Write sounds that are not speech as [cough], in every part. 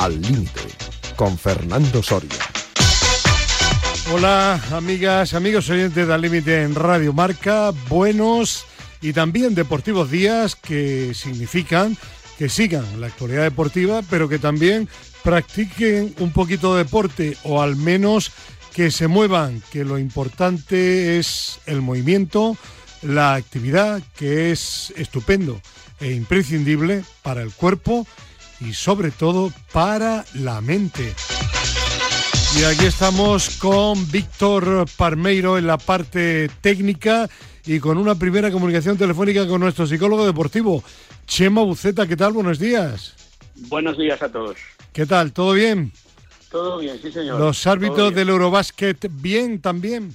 Al Límite, con Fernando Soria. Hola, amigas, amigos oyentes de Al Límite en Radio Marca. Buenos y también deportivos días que significan que sigan la actualidad deportiva, pero que también practiquen un poquito de deporte o al menos que se muevan, que lo importante es el movimiento, la actividad, que es estupendo e imprescindible para el cuerpo y sobre todo para la mente. Y aquí estamos con Víctor Parmeiro en la parte técnica y con una primera comunicación telefónica con nuestro psicólogo deportivo, Chema Buceta. ¿Qué tal? Buenos días. Buenos días a todos. ¿Qué tal? ¿Todo bien? Todo bien, sí, señor. ¿Los árbitros del Eurobásquet bien también?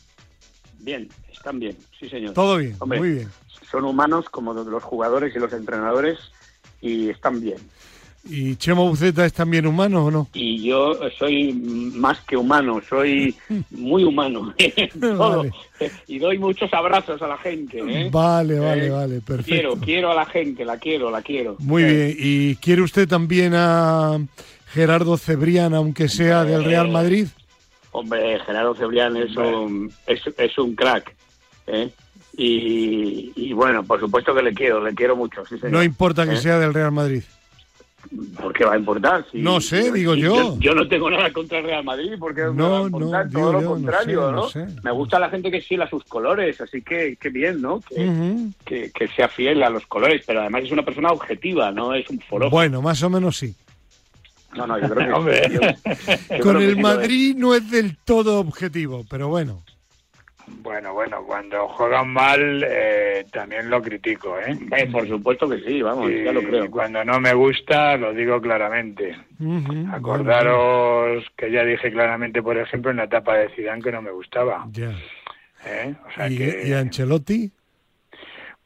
Bien, están bien, sí, señor. Todo bien, muy bien. Son humanos como los jugadores y los entrenadores y están bien. ¿Y Chemo Buceta es también humano o no? Y yo soy más que humano, soy muy humano. [laughs] Y doy muchos abrazos a la gente. ¿eh? Vale, vale, eh, vale, perfecto. Quiero, quiero a la gente, la quiero, la quiero. Muy bien. ¿Y quiere usted también a Gerardo Cebrián, aunque sea del Real Madrid? Hombre, Gerardo Cebrián es un, es, un crack. ¿eh? Y, bueno, por supuesto que le quiero, le quiero mucho. no importa que sea del Real Madrid. ¿Por qué va a importar? no sé, digo yo. yo. no tengo nada contra el Real Madrid, porque no, no, todo lo contrario, ¿no? Me gusta la gente que a sus colores, así que qué bien, ¿no? Que, que, sea fiel a los colores, pero además es una persona objetiva, no es un foro. Bueno, más o menos sí. No, no, yo creo que... [laughs] Con el Madrid no es del todo objetivo, pero bueno. Bueno, bueno, cuando juegan mal eh, también lo critico, ¿eh? ¿eh? Por supuesto que sí, vamos, ya lo creo. Cuando no me gusta, lo digo claramente. Acordaros que ya dije claramente, por ejemplo, en la etapa de Zidane que no me gustaba. Ya. ¿Eh? ¿Y, Ancelotti?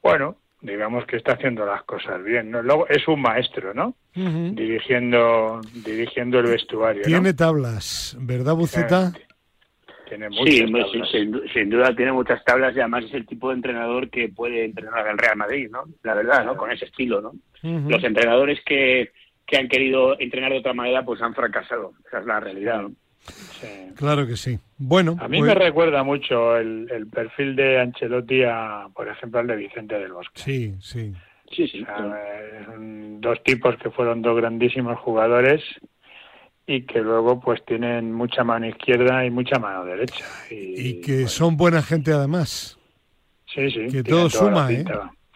Bueno, digamos que está haciendo las cosas bien. ¿no? Luego es un maestro, ¿no? Dirigiendo dirigiendo el vestuario. Tiene tablas, ¿verdad, Buceta? Sí, sin, duda tiene muchas tablas y además es el tipo de entrenador que puede entrenar al Real Madrid, ¿no? La verdad, ¿no? Con ese estilo, ¿no? Los entrenadores que, que han querido entrenar de otra manera pues han fracasado. Esa es la realidad, ¿no? Claro que sí. Bueno, a mí me pues- recuerda mucho el, el, perfil de Ancelotti a, por ejemplo, al de Vicente del Bosque. Sí, sí. Sí, sí. dos tipos que fueron dos grandísimos jugadores y que luego pues tienen mucha mano izquierda y mucha mano derecha. Y, que son buena gente además. Sí, sí. Que todo suma, ¿eh?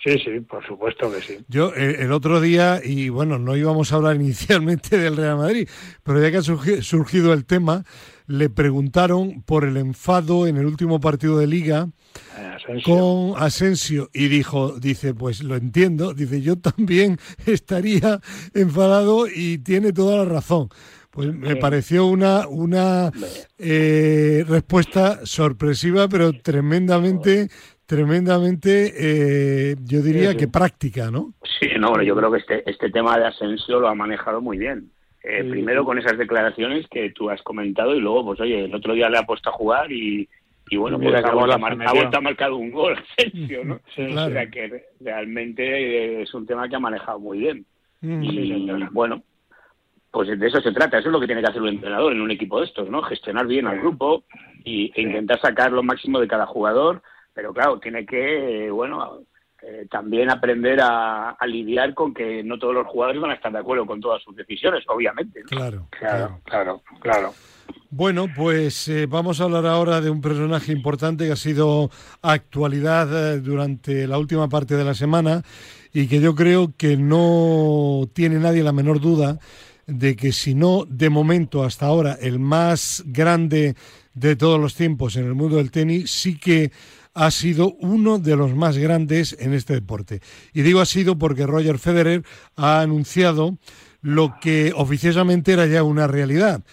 Sí, sí, por supuesto que sí. Yo eh, el otro día, y bueno, no íbamos a hablar [laughs] inicialmente del Real Madrid, pero ya que ha surgido el tema, le preguntaron por el enfado en el último partido de liga con Asensio y dijo, dice, pues lo entiendo, dice, yo también [laughs] estaría enfadado y tiene toda la razón. Pues me pareció una, una eh, respuesta sorpresiva, pero tremendamente, tremendamente, eh, yo diría que práctica, ¿no? Sí, no, yo creo que este, este tema de Asensio lo ha manejado muy bien. Eh, primero con esas declaraciones que tú has comentado y luego, pues oye, el otro día le ha puesto a jugar y, y bueno, pues ha, vuelto a, marcar un gol [laughs] Asensio, ¿no? O sea que realmente es un tema que ha manejado muy bien. y bueno, pues de eso se trata, eso es lo que tiene que hacer un entrenador en un equipo de estos, ¿no? Gestionar bien al grupo y, e intentar sacar lo máximo de cada jugador, pero claro, tiene que, bueno, eh, también aprender a, lidiar con que no todos los jugadores van a estar de acuerdo con todas sus decisiones, obviamente. Claro, claro, claro, claro. Bueno, pues eh, vamos a hablar ahora de un personaje importante que ha sido actualidad eh, durante la última parte de la semana y que yo creo que no tiene nadie la menor duda de que si no, de momento hasta ahora, el más grande de todos los tiempos en el mundo del tenis, sí que ha sido uno de los más grandes en este deporte. Y digo ha sido porque Roger Federer ha anunciado lo que oficiosamente era ya una realidad,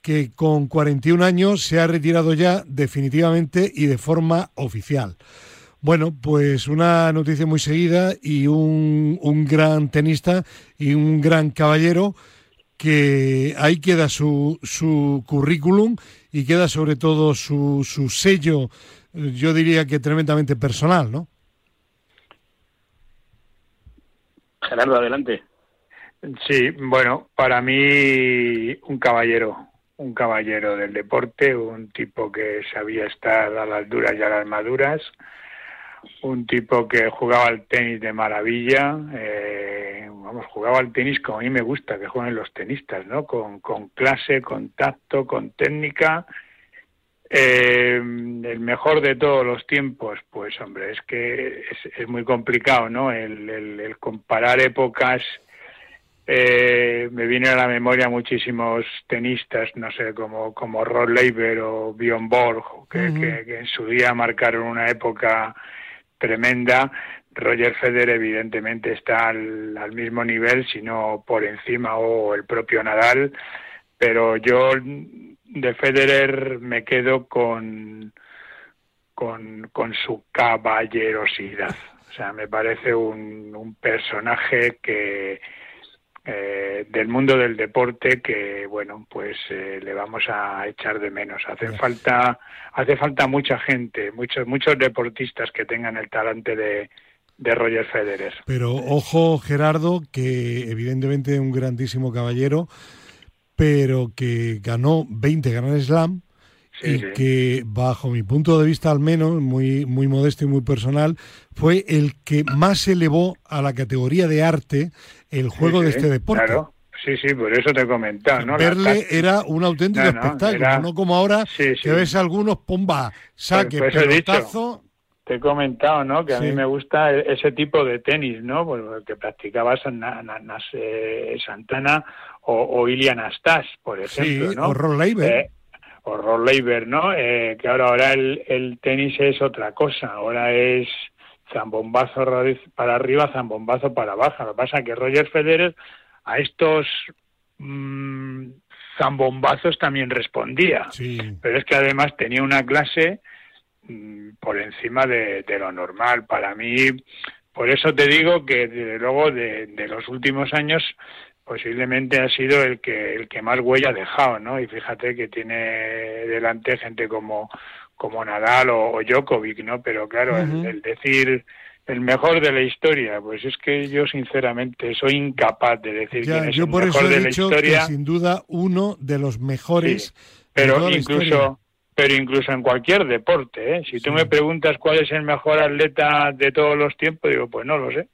que con 41 años se ha retirado ya definitivamente y de forma oficial. Bueno, pues una noticia muy seguida y un, un gran tenista y un gran caballero que ahí queda su, su currículum y queda sobre todo su, su sello, yo diría que tremendamente personal, ¿no? Gerardo, adelante. Sí, bueno, para mí un caballero, un caballero del deporte, un tipo que sabía estar a las duras y a las maduras, un tipo que jugaba al tenis de maravilla, eh, vamos, jugaba al tenis como a mí me gusta que jueguen los tenistas, ¿no? Con, con clase, con tacto, con técnica. Eh, el mejor de todos los tiempos, pues hombre, es que es, muy complicado, ¿no? el comparar épocas eh, me vienen a la memoria muchísimos tenistas, no sé, como, como Rod Laver o Bjorn Borg, que, en su día marcaron una época tremenda. Roger Federer evidentemente está al, mismo nivel, si no por encima, o el propio Nadal, pero yo de Federer me quedo con, con, con su caballerosidad. O sea, me parece un, un personaje que, eh, del mundo del deporte que bueno pues eh, le vamos a echar de menos. Hace falta hace falta mucha gente muchos muchos deportistas que tengan el talante de, de Roger Federer. Pero ojo Gerardo que evidentemente un grandísimo caballero pero que ganó 20 Grand Slam y que bajo mi punto de vista al menos, muy, muy modesto y muy personal, fue el que más elevó a la categoría de arte el juego de este deporte. Claro. Sí, sí, por eso te he comentado, ¿no? Verle era un auténtico espectáculo, no como ahora que ves algunos, pomba, saque, pues, pelotazo... Te he comentado, ¿no? Que a mí me gusta e-, ese tipo de tenis, ¿no? Pues que practicaba eh, Santana o, o Ilian Astas, por ejemplo, ¿no? o Ron Leiber o Rod Laver, ¿no? Eh, que ahora, ahora el, el, tenis es otra cosa, ahora es zambombazo para arriba, zambombazo para abajo. Lo que pasa es que Roger Federer a estos mmm, zambombazos también respondía, pero es que además tenía una clase mm, por encima de, de, lo normal. Para mí, por eso te digo que desde luego de, de los últimos años posiblemente ha sido el que el que más huella ha dejado, ¿no? Y fíjate que tiene delante gente como como Nadal o, Djokovic, ¿no? Pero claro, el, decir el mejor de la historia, pues es que yo sinceramente soy incapaz de decir quién es el mejor de la historia. sin duda uno de los mejores. pero incluso pero incluso en cualquier deporte, ¿eh? Si tú me preguntas cuál es el mejor atleta de todos los tiempos, digo, pues no lo sé.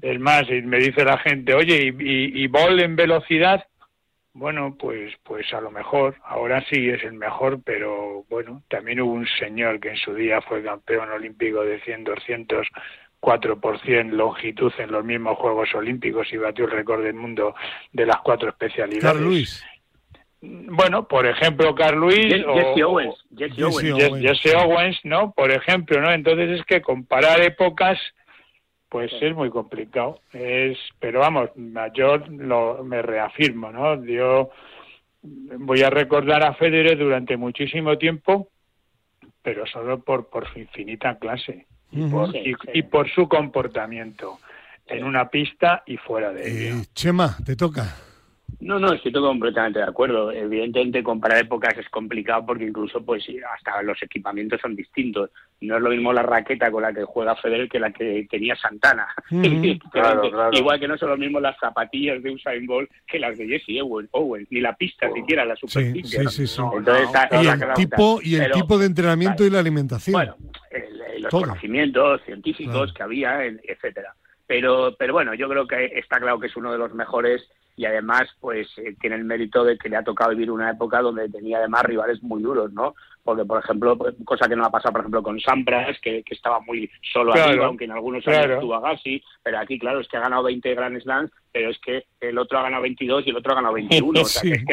Es más, y me dice la gente, oye, ¿y, y, Ball en velocidad? Bueno, pues, pues a lo mejor, ahora sí es el mejor, pero bueno, también hubo un señor que en su día fue campeón olímpico de 100, 200, 4% longitud en los mismos Juegos Olímpicos y batió el récord del mundo de las cuatro especialidades. Carl Luis. Bueno, por ejemplo, Carl Luis Jesse Owens, Jesse Owens. Jesse Owens, ¿no? Por ejemplo, ¿no? Entonces es que comparar épocas pues es muy complicado. Es, pero vamos, yo lo, me reafirmo, ¿no? Yo voy a recordar a Federer durante muchísimo tiempo, pero solo por, por su infinita clase y, por, y, por su comportamiento en una pista y fuera de ella. Eh, Chema, te toca. No, no, estoy completamente de acuerdo. Evidentemente comparar épocas es complicado porque incluso pues hasta los equipamientos son distintos. No es lo mismo la raqueta con la que juega Federer que la que tenía Santana. [laughs] Igual que no son lo mismo las zapatillas de Usain Bolt que las de Jesse Owens, ni la pista oh. siquiera, la superficie. Sí, sí, sí, y el, tipo, y el tipo de entrenamiento y la alimentación. Bueno, los conocimientos científicos que había, etcétera. Pero, pero bueno, yo creo que está claro que es uno de los mejores y además pues eh, tiene el mérito de que le ha tocado vivir una época donde tenía además rivales muy duros, ¿no? Porque, por ejemplo, pues, cosa que no ha pasado, por ejemplo, con Sampras, que, que estaba muy solo arriba, aunque en algunos años estuvo Agassi, pero aquí, claro, es que ha ganado 20 Grand Slams, pero es que el otro ha ganado 22 y el otro ha ganado 21.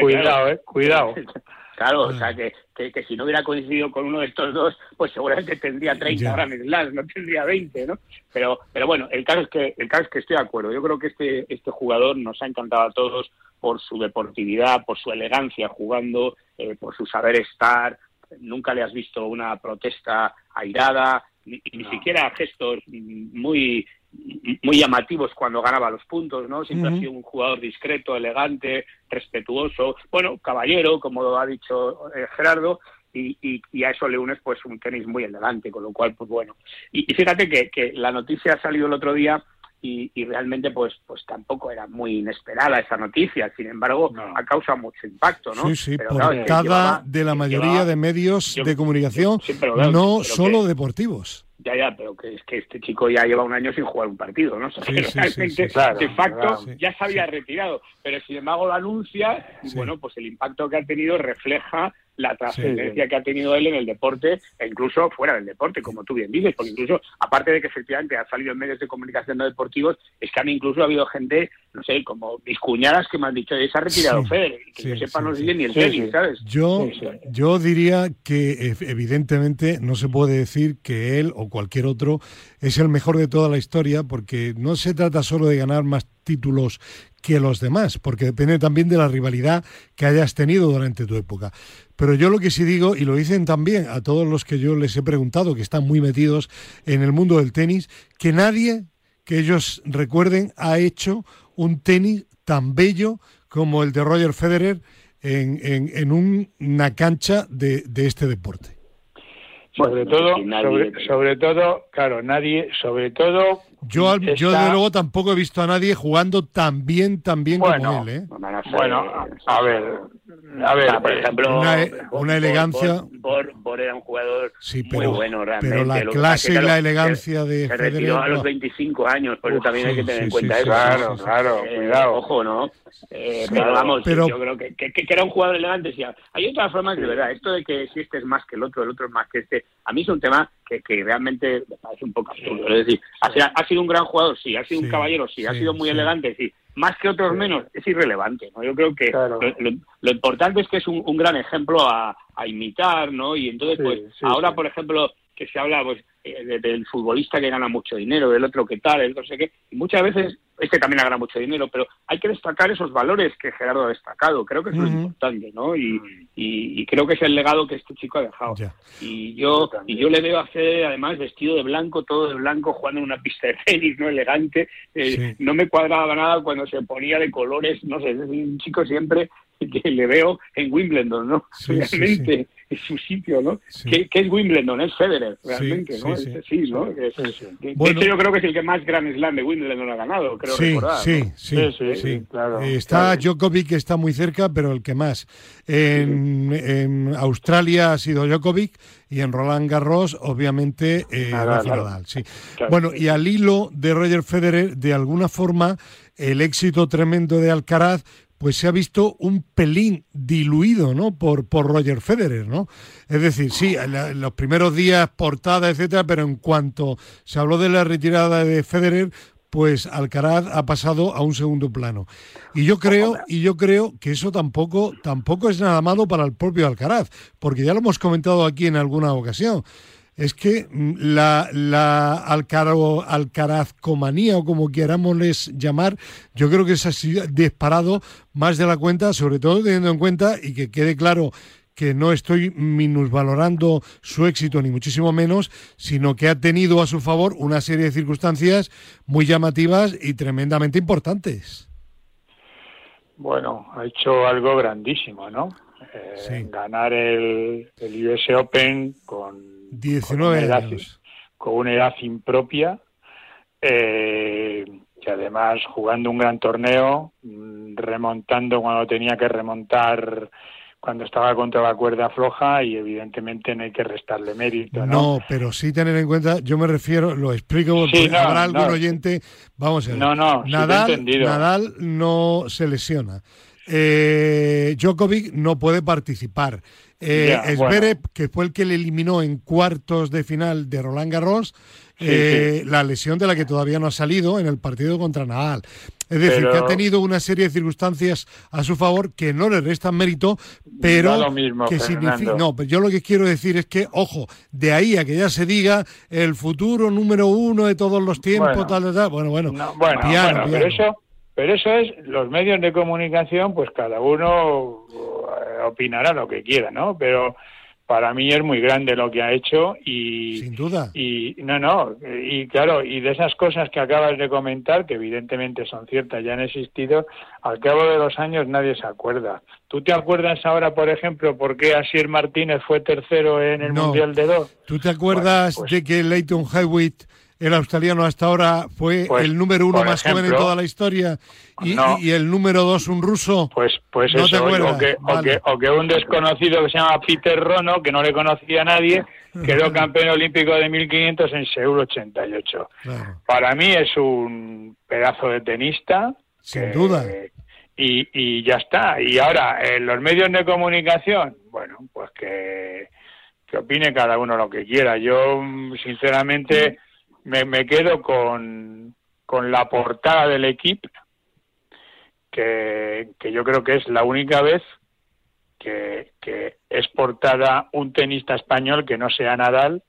cuidado, eh, cuidado. [laughs] Claro, o sea, que, que, si no hubiera coincidido con uno de estos dos, pues seguramente tendría 30 Grand Slams, no tendría 20, ¿no? Pero, pero bueno, el caso es que el caso es que estoy de acuerdo. Yo creo que este este jugador nos ha encantado a todos por su deportividad, por su elegancia jugando, eh, por su saber estar. Nunca le has visto una protesta airada, ni, ni siquiera gestos muy muy llamativos cuando ganaba los puntos, ¿no? Siempre ha sido un jugador discreto, elegante, respetuoso, bueno, caballero, como lo ha dicho eh, Gerardo, y, y, a eso le unes pues un tenis muy elegante, con lo cual, pues bueno. Y, fíjate que, que, la noticia ha salido el otro día y, realmente pues pues tampoco era muy inesperada esa noticia. Sin embargo, ha causado mucho impacto, ¿no? Sí, sí, portada de la mayoría de medios de comunicación, no solo deportivos. Ya, ya, pero que es que este chico ya lleva un año sin jugar un partido, ¿no? [laughs] realmente, de facto, ya se había retirado, pero sin embargo lo anuncia y bueno, pues el impacto que ha tenido refleja la trascendencia que ha tenido él en el deporte e incluso fuera del deporte, como tú bien dices, porque incluso, aparte de que efectivamente ha salido en medios de comunicación no deportivos, es que han incluso ha habido gente, no sé, como mis cuñadas que me han dicho, se ha retirado Federer, que yo sepa no sigue ni el tenis, ¿sabes? Yo, yo diría que evidentemente no se puede decir que él o cualquier otro es el mejor de toda la historia, porque no se trata solo de ganar más títulos que los demás, porque depende también de la rivalidad que hayas tenido durante tu época. Pero yo lo que sí digo, y lo dicen también a todos los que yo les he preguntado, que están muy metidos en el mundo del tenis, que nadie que ellos recuerden ha hecho un tenis tan bello como el de Roger Federer en, en, una cancha de, de este deporte. Sobre todo, sobre, todo, claro, nadie, sobre todo. Yo, yo de luego tampoco he visto a nadie jugando tan bien, tan bien como él, ¿eh? Bueno, a ver, a ver, por ejemplo, una, elegancia. Bor, era un jugador muy bueno realmente. Pero la clase y la elegancia de. Se retiró a los 25 años, por eso también hay que tener en cuenta eso. Claro, claro, eh, cuidado. Ojo, ¿no? Eh, pero vamos, yo creo que, que, era un jugador elegante. Sí. Hay otras formas de verdad. Esto de que si este es más que el otro, el otro es más que este, a mí es un tema que, que realmente me parece un poco absurdo. Es decir, ha, sido un gran jugador, sí, ha sido un caballero, sí, ha sido muy elegante, sí más que otros menos, es irrelevante. ¿no? Yo creo que lo, importante es que es un, gran ejemplo a, imitar, ¿no? Y entonces, pues, ahora, por ejemplo, que se habla pues eh, del futbolista que gana mucho dinero, del otro que tal, el no sé qué, y muchas veces este también gana mucho dinero, pero hay que destacar esos valores que Gerardo ha destacado. Creo que eso es importante, ¿no? Y, y, creo que es el legado que este chico ha dejado. Y yo y yo le veo hacer, además, vestido de blanco, todo de blanco, jugando en una pista de tenis, ¿no? Elegante. Eh, no me cuadraba nada cuando se ponía de colores, no sé, es un chico siempre que le veo en Wimbledon, ¿no? Realmente es su sitio, ¿no? ¿Qué, es Wimbledon? Es Federer, realmente, ¿no? Sí, ¿no? de hecho, yo creo que es el que más Grand Slam de Wimbledon ha ganado, creo recordar. Sí, sí, sí, claro. Está Djokovic, que está muy cerca, pero el que más. En, en, Australia ha sido Djokovic y en Roland Garros, obviamente, eh, Nadal, sí. Bueno, y al hilo de Roger Federer, de alguna forma, el éxito tremendo de Alcaraz pues se ha visto un pelín diluido, ¿no? Por, por Roger Federer, ¿no? Es decir, sí, en, los primeros días portada, etcétera, pero en cuanto se habló de la retirada de Federer, pues Alcaraz ha pasado a un segundo plano. Y yo creo, y yo creo que eso tampoco, tampoco es nada malo para el propio Alcaraz, porque ya lo hemos comentado aquí en alguna ocasión es que mm, la, la alcarazcomanía o como querámosles llamar, yo creo que se ha disparado más de la cuenta, sobre todo teniendo en cuenta y que quede claro que no estoy minusvalorando su éxito ni muchísimo menos, sino que ha tenido a su favor una serie de circunstancias muy llamativas y tremendamente importantes. Bueno, ha hecho algo grandísimo, ¿no? Eh, ganar el, el US Open con 19 años. con una edad impropia, eh, que además jugando un gran torneo, mm, remontando cuando tenía que remontar cuando estaba contra la cuerda floja y evidentemente no hay que restarle mérito. No, no pero sí tener en cuenta, yo me refiero, lo explico porque habrá algún oyente, vamos a ver. No, no, Nadal, Nadal no se lesiona. Eh, Djokovic no puede participar. Eh, que fue el que le eliminó en cuartos de final de Roland Garros, eh, la lesión de la que todavía no ha salido en el partido contra Nadal. Es decir, que ha tenido una serie de circunstancias a su favor que no le restan mérito, pero que significa. No, pero yo lo que quiero decir es que, ojo, de ahí a que ya se diga el futuro número uno de todos los tiempos, bueno, tal, tal, bueno, bueno, bueno, pero eso pero eso es, los medios de comunicación, pues cada uno eh, opinará lo que quiera, ¿no? Pero para mí es muy grande lo que ha hecho y sin duda. y no no y claro y de esas cosas que acabas de comentar que evidentemente son ciertas ya han existido al cabo de los años nadie se acuerda. Tú te acuerdas ahora por ejemplo por qué Asier Martínez fue tercero en el mundial de dos tú te acuerdas pues de que Leighton Hewitt el australiano hasta ahora fue Pues, el número uno más joven en toda la historia y, no. y- y el número dos un ruso. Pues, pues ¿No te eso, o que, o, que, o que un desconocido que se llama Peter Rono, que no le conocía a nadie, quedó campeón olímpico de 1500 en Seúl 88. Claro, Para mí es un pedazo de tenista. sin que- duda. Y, y ya está. Y ahora, en los medios de comunicación, bueno, pues que, que opine cada uno lo que quiera. Yo, mm, sinceramente, me, me quedo con, con la portada del equipo, que, que yo creo que es la única vez que, que es portada un tenista español que no sea Nadal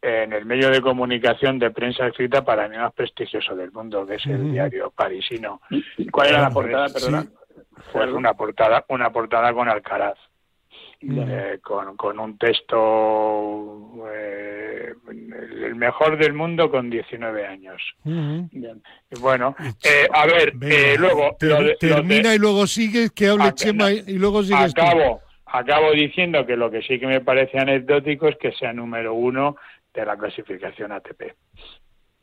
en el medio de comunicación de prensa escrita para mí más prestigioso del mundo, que es el diario parisino. ¿Y cuál era la Claro, portada, sí. perdona? Pues una portada, una portada con Alcaraz, Mm. eh, con, con un texto eh, el mejor del mundo con 19 años. Y bueno, eh, a ver, Venga, eh, luego ter- lo de- lo de- termina y luego sigues, que hable Ac- Chema y, luego sigues tú. acabo, acabo diciendo que lo que sí que me parece anecdótico es que sea número uno de la clasificación ATP.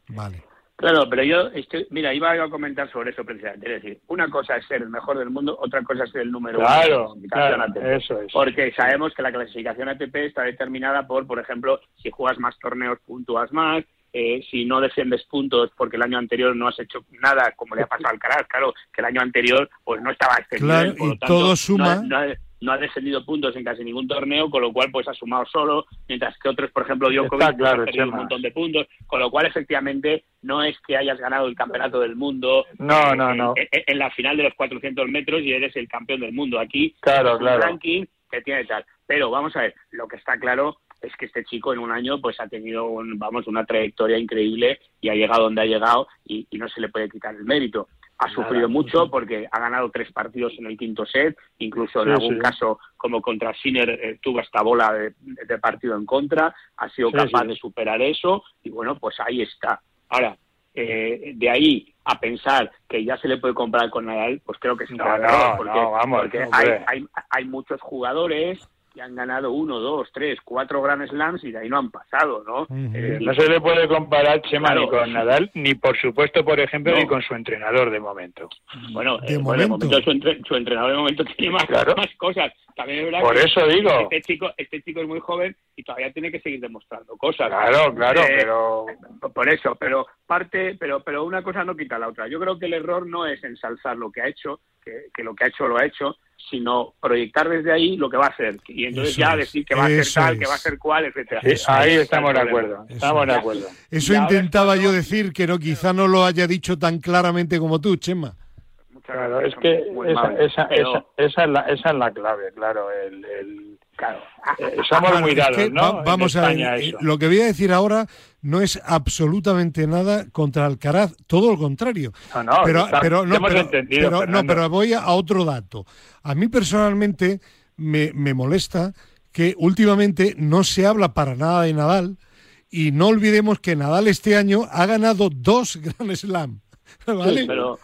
Vale. Claro, pero yo, estoy, mira, iba a comentar sobre eso precisamente. Es decir, una cosa es ser el mejor del mundo, otra cosa es ser el número uno. de la Claro, ATP. eso es. Porque sabemos que la clasificación ATP está determinada por, por ejemplo, si juegas más torneos, puntúas más. eh, si no defiendes puntos porque el año anterior no has hecho nada, como le ha pasado al Alcaraz, claro, que el año anterior pues no estaba este Claro, nivel, por lo y tanto, todo suma. No, no no ha descendido puntos en casi ningún torneo, con lo cual pues ha sumado solo, mientras que otros, por ejemplo, Djokovic, Está claro, ha perdido un montón de puntos, con lo cual efectivamente no es que hayas ganado el campeonato del mundo No, eh, no, en- no. En, en la final de los 400 metros y eres el campeón del mundo. Aquí Claro, es un claro. ranking que tiene tal. Pero vamos a ver, lo que está claro es que este chico en un año pues ha tenido un- vamos una trayectoria increíble y ha llegado donde ha llegado y, y no se le puede quitar el mérito. Ha sufrido mucho. porque ha ganado tres partidos en el quinto set, incluso en Sí, algún sí. caso como contra Sinner eh, tuvo esta bola de, de partido en contra, ha sido Sí, capaz de superar eso y bueno, pues ahí está. Ahora, eh, de ahí a pensar que ya se le puede comprar con Nadal, pues creo que es No, no, porque, no, vamos, porque hay, hay, hay muchos jugadores que han ganado uno, dos, tres, cuatro Grand Slams y de ahí no han pasado, ¿no? Ujú. Eh, No se le puede comparar Chema Claro. ni con Nadal, ni por supuesto, por ejemplo, No. ni con su entrenador de momento. Bueno, De eh, bueno, de momento. momento su, entre- su entrenador de momento [laughs] tiene más, Claro. más cosas. También es verdad Por que eso digo. este chico, este chico es muy joven y todavía tiene que seguir demostrando cosas. Claro, claro, Eh, pero Por eso, pero parte, pero, pero una cosa no quita la otra. Yo creo que el error no es ensalzar lo que ha hecho, que, que lo que ha hecho lo ha hecho, sino proyectar desde ahí lo que va a hacer. Y entonces Eso ya es, decir que va a ser tal, que es. va a ser cual, etcétera. Eso ahí es. estamos de acuerdo. Eso Estamos de es. acuerdo. Eso es intentaba yo decir, que no, quizá no lo haya dicho tan claramente como tú, Chema. Claro, es que esa, esa, esa, esa es la, esa es la clave, claro. El, el- claro, eh, somos Bueno, muy es dados, que ¿no? vamos a ver, eh, lo que voy a decir ahora no es absolutamente nada contra Alcaraz, todo lo contrario. No, no, pero, está- pero no, pero, no, pero voy a, a otro dato. A mí personalmente me, me molesta que últimamente no se habla para nada de Nadal y no olvidemos que Nadal este año ha ganado dos [laughs] Grand Slam. ¿vale? Sí, pero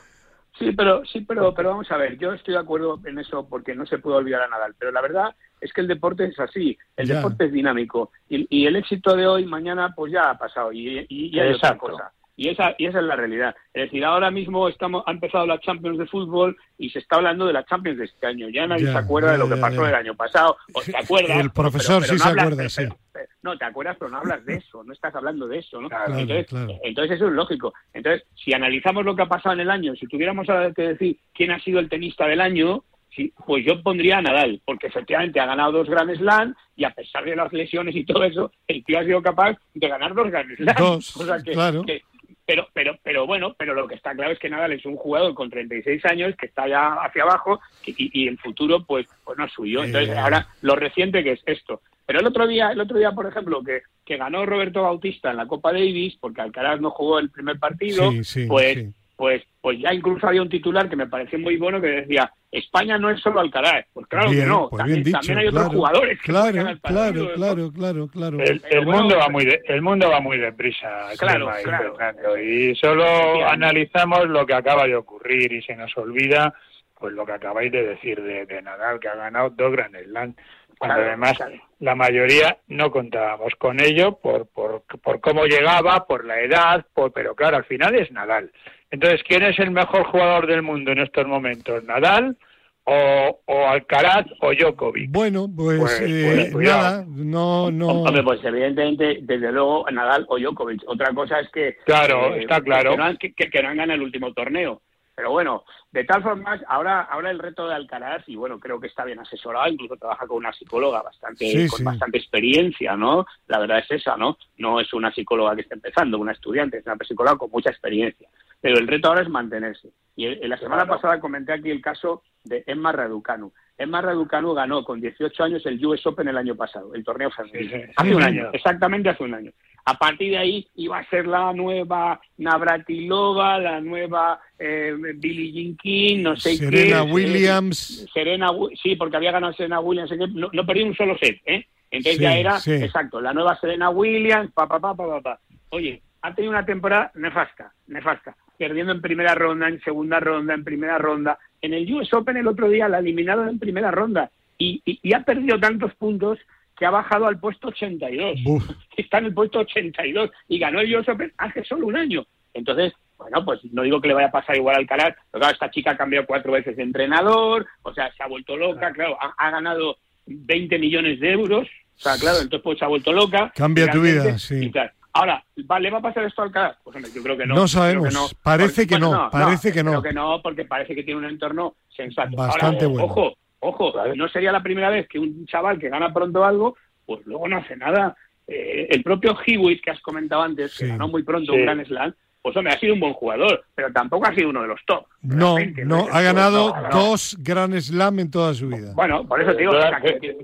sí, pero sí, pero pero vamos a ver, yo estoy de acuerdo en eso porque no se puede olvidar a Nadal, pero la verdad es que el deporte es así, el Ya. deporte es dinámico y, y el éxito de hoy mañana pues ya ha pasado y, y, y hay otra cosa. Y esa, y esa es la realidad. Es decir, ahora mismo estamos, ha empezado la Champions de fútbol y se está hablando de la Champions de este año. Ya nadie Ya, se acuerda ya, de lo que pasó ya. el año pasado. O te acuerdas. [laughs] El profesor sí se hablas- acuerda, pero- sí. pero- pero- no, te acuerdas, pero no hablas de eso. No estás hablando de eso, ¿no? Claro, entonces, claro. entonces eso es lógico. Entonces, si analizamos lo que ha pasado en el año, si tuviéramos ahora que decir quién ha sido el tenista del año, sí, pues yo pondría a Nadal, porque efectivamente ha ganado dos Grand Slam y a pesar de las lesiones y todo eso, el tío ha sido capaz de ganar dos Grand Slam. Dos, [laughs] O sea que- claro. que- pero, pero, pero bueno, pero lo que está claro es que Nadal es un jugador con 36 años que está ya hacia abajo y, y- el futuro pues, pues no es suyo. Entonces Eh. ahora lo reciente que es esto. Pero el otro día, el otro día, por ejemplo, que, que ganó Roberto Bautista en la Copa Davis, porque Alcaraz no jugó el primer partido, Sí, sí, pues, sí. Pues, pues ya incluso había un titular que me pareció muy bueno que decía España no es solo Alcaraz. Pues claro Bien, que no, pues también, bien dicho, también hay otros jugadores que Claro, claro, claro, claro, claro. El, Pero el bueno, mundo va pero- muy de- el mundo va muy deprisa Claro, claro. Fernando, y solo analizamos lo que acaba de ocurrir y se nos olvida pues lo que acabáis de decir de, de Nadal que ha ganado dos Grand Slam cuando además la mayoría no contábamos con ello por, por, por cómo llegaba, por la edad, por, pero claro, al final es Nadal. Entonces, ¿quién es el mejor jugador del mundo en estos momentos? ¿Nadal o, o Alcaraz o Djokovic. Bueno, pues, pues, eh, pues nada, no, no. Hombre, pues evidentemente, desde luego, Nadal o Djokovic. Otra cosa es que. Claro, eh, está claro. Que no, han, que, que no han ganado el último torneo. Pero bueno, de tal forma, ahora, ahora el reto de Alcaraz, y bueno, creo que está bien asesorado, incluso trabaja con una psicóloga bastante, con bastante experiencia, ¿no? La verdad es esa, ¿no? No es una psicóloga que está empezando, una estudiante, es una psicóloga con mucha experiencia. Pero el reto ahora es mantenerse. Y en la semana pasada comenté aquí el caso de Emma Raducanu. Emma Raducanu ganó con 18 años el US Open el año pasado, el torneo femenino. hace un año, exactamente hace un año. A partir de ahí iba a ser la nueva Navratilova, la nueva eh, Billie Jean King, no sé qué. Serena Williams. Serena, sí, porque había ganado Serena Williams. No, no perdió un solo set, ¿eh? Entonces ya era, exacto, la nueva Serena Williams, pa, pa, pa, pa, pa. Oye, ha tenido una temporada nefasta, nefasta perdiendo en primera ronda, en segunda ronda, en primera ronda. En el US Open el otro día la eliminaron en primera ronda y, y, ha perdido tantos puntos que ha bajado al puesto 82. [laughs] Está en el puesto 82 y ganó el US Open hace solo un año. Entonces, bueno, pues no digo que le vaya a pasar igual al pero claro, esta chica ha cambiado cuatro veces de entrenador, o sea, se ha vuelto loca, claro, ha, ganado 20 millones de euros, o sea, claro, entonces pues se ha vuelto loca. Cambia tu vida, sí. Ahora, ¿le va a pasar esto al Alcaraz? Pues yo creo que no. No sabemos, parece que no, parece que no. Creo que no, porque parece que tiene un entorno sensato. Bastante bueno. Ojo, ojo, no sería la primera vez que un chaval que gana pronto algo, pues luego no hace nada. Eh, el propio Hewitt, que has comentado antes, que ganó muy pronto un Gran Slam, pues hombre, ha sido un buen jugador, pero tampoco ha sido uno de los top. No, no, ha ganado dos Gran Slam en toda su vida. Bueno, por eso te digo...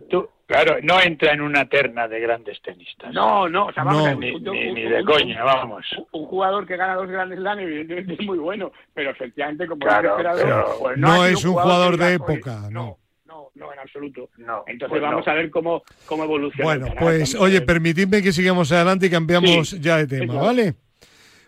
tú, Claro, no entra en una terna de grandes tenistas. No, no, o sea, vamos ni, de coña, vamos. Un, jugador que gana dos grandes slams, evidentemente es muy bueno, pero efectivamente, como claro, esperado, pues no, es un jugador, de época, no. No, no, en absoluto. No, Entonces pues vamos a ver cómo, cómo evoluciona. Bueno, pues oye, permitidme que sigamos adelante y cambiamos ya de tema, ¿vale?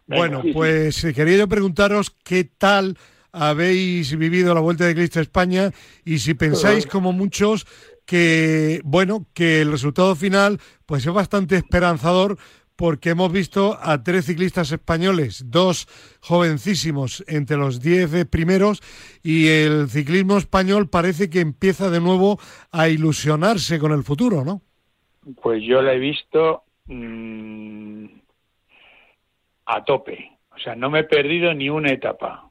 Bueno, pues eh, quería yo preguntaros qué tal habéis vivido la Vuelta de Cristo a España y si pensáis como muchos que, bueno, que el resultado final pues es bastante esperanzador porque hemos visto a tres ciclistas españoles, dos jovencísimos entre los diez primeros, y el ciclismo español parece que empieza de nuevo a ilusionarse con el futuro, ¿no? Pues yo lo he visto mm, a tope, o sea, no me he perdido ni una etapa,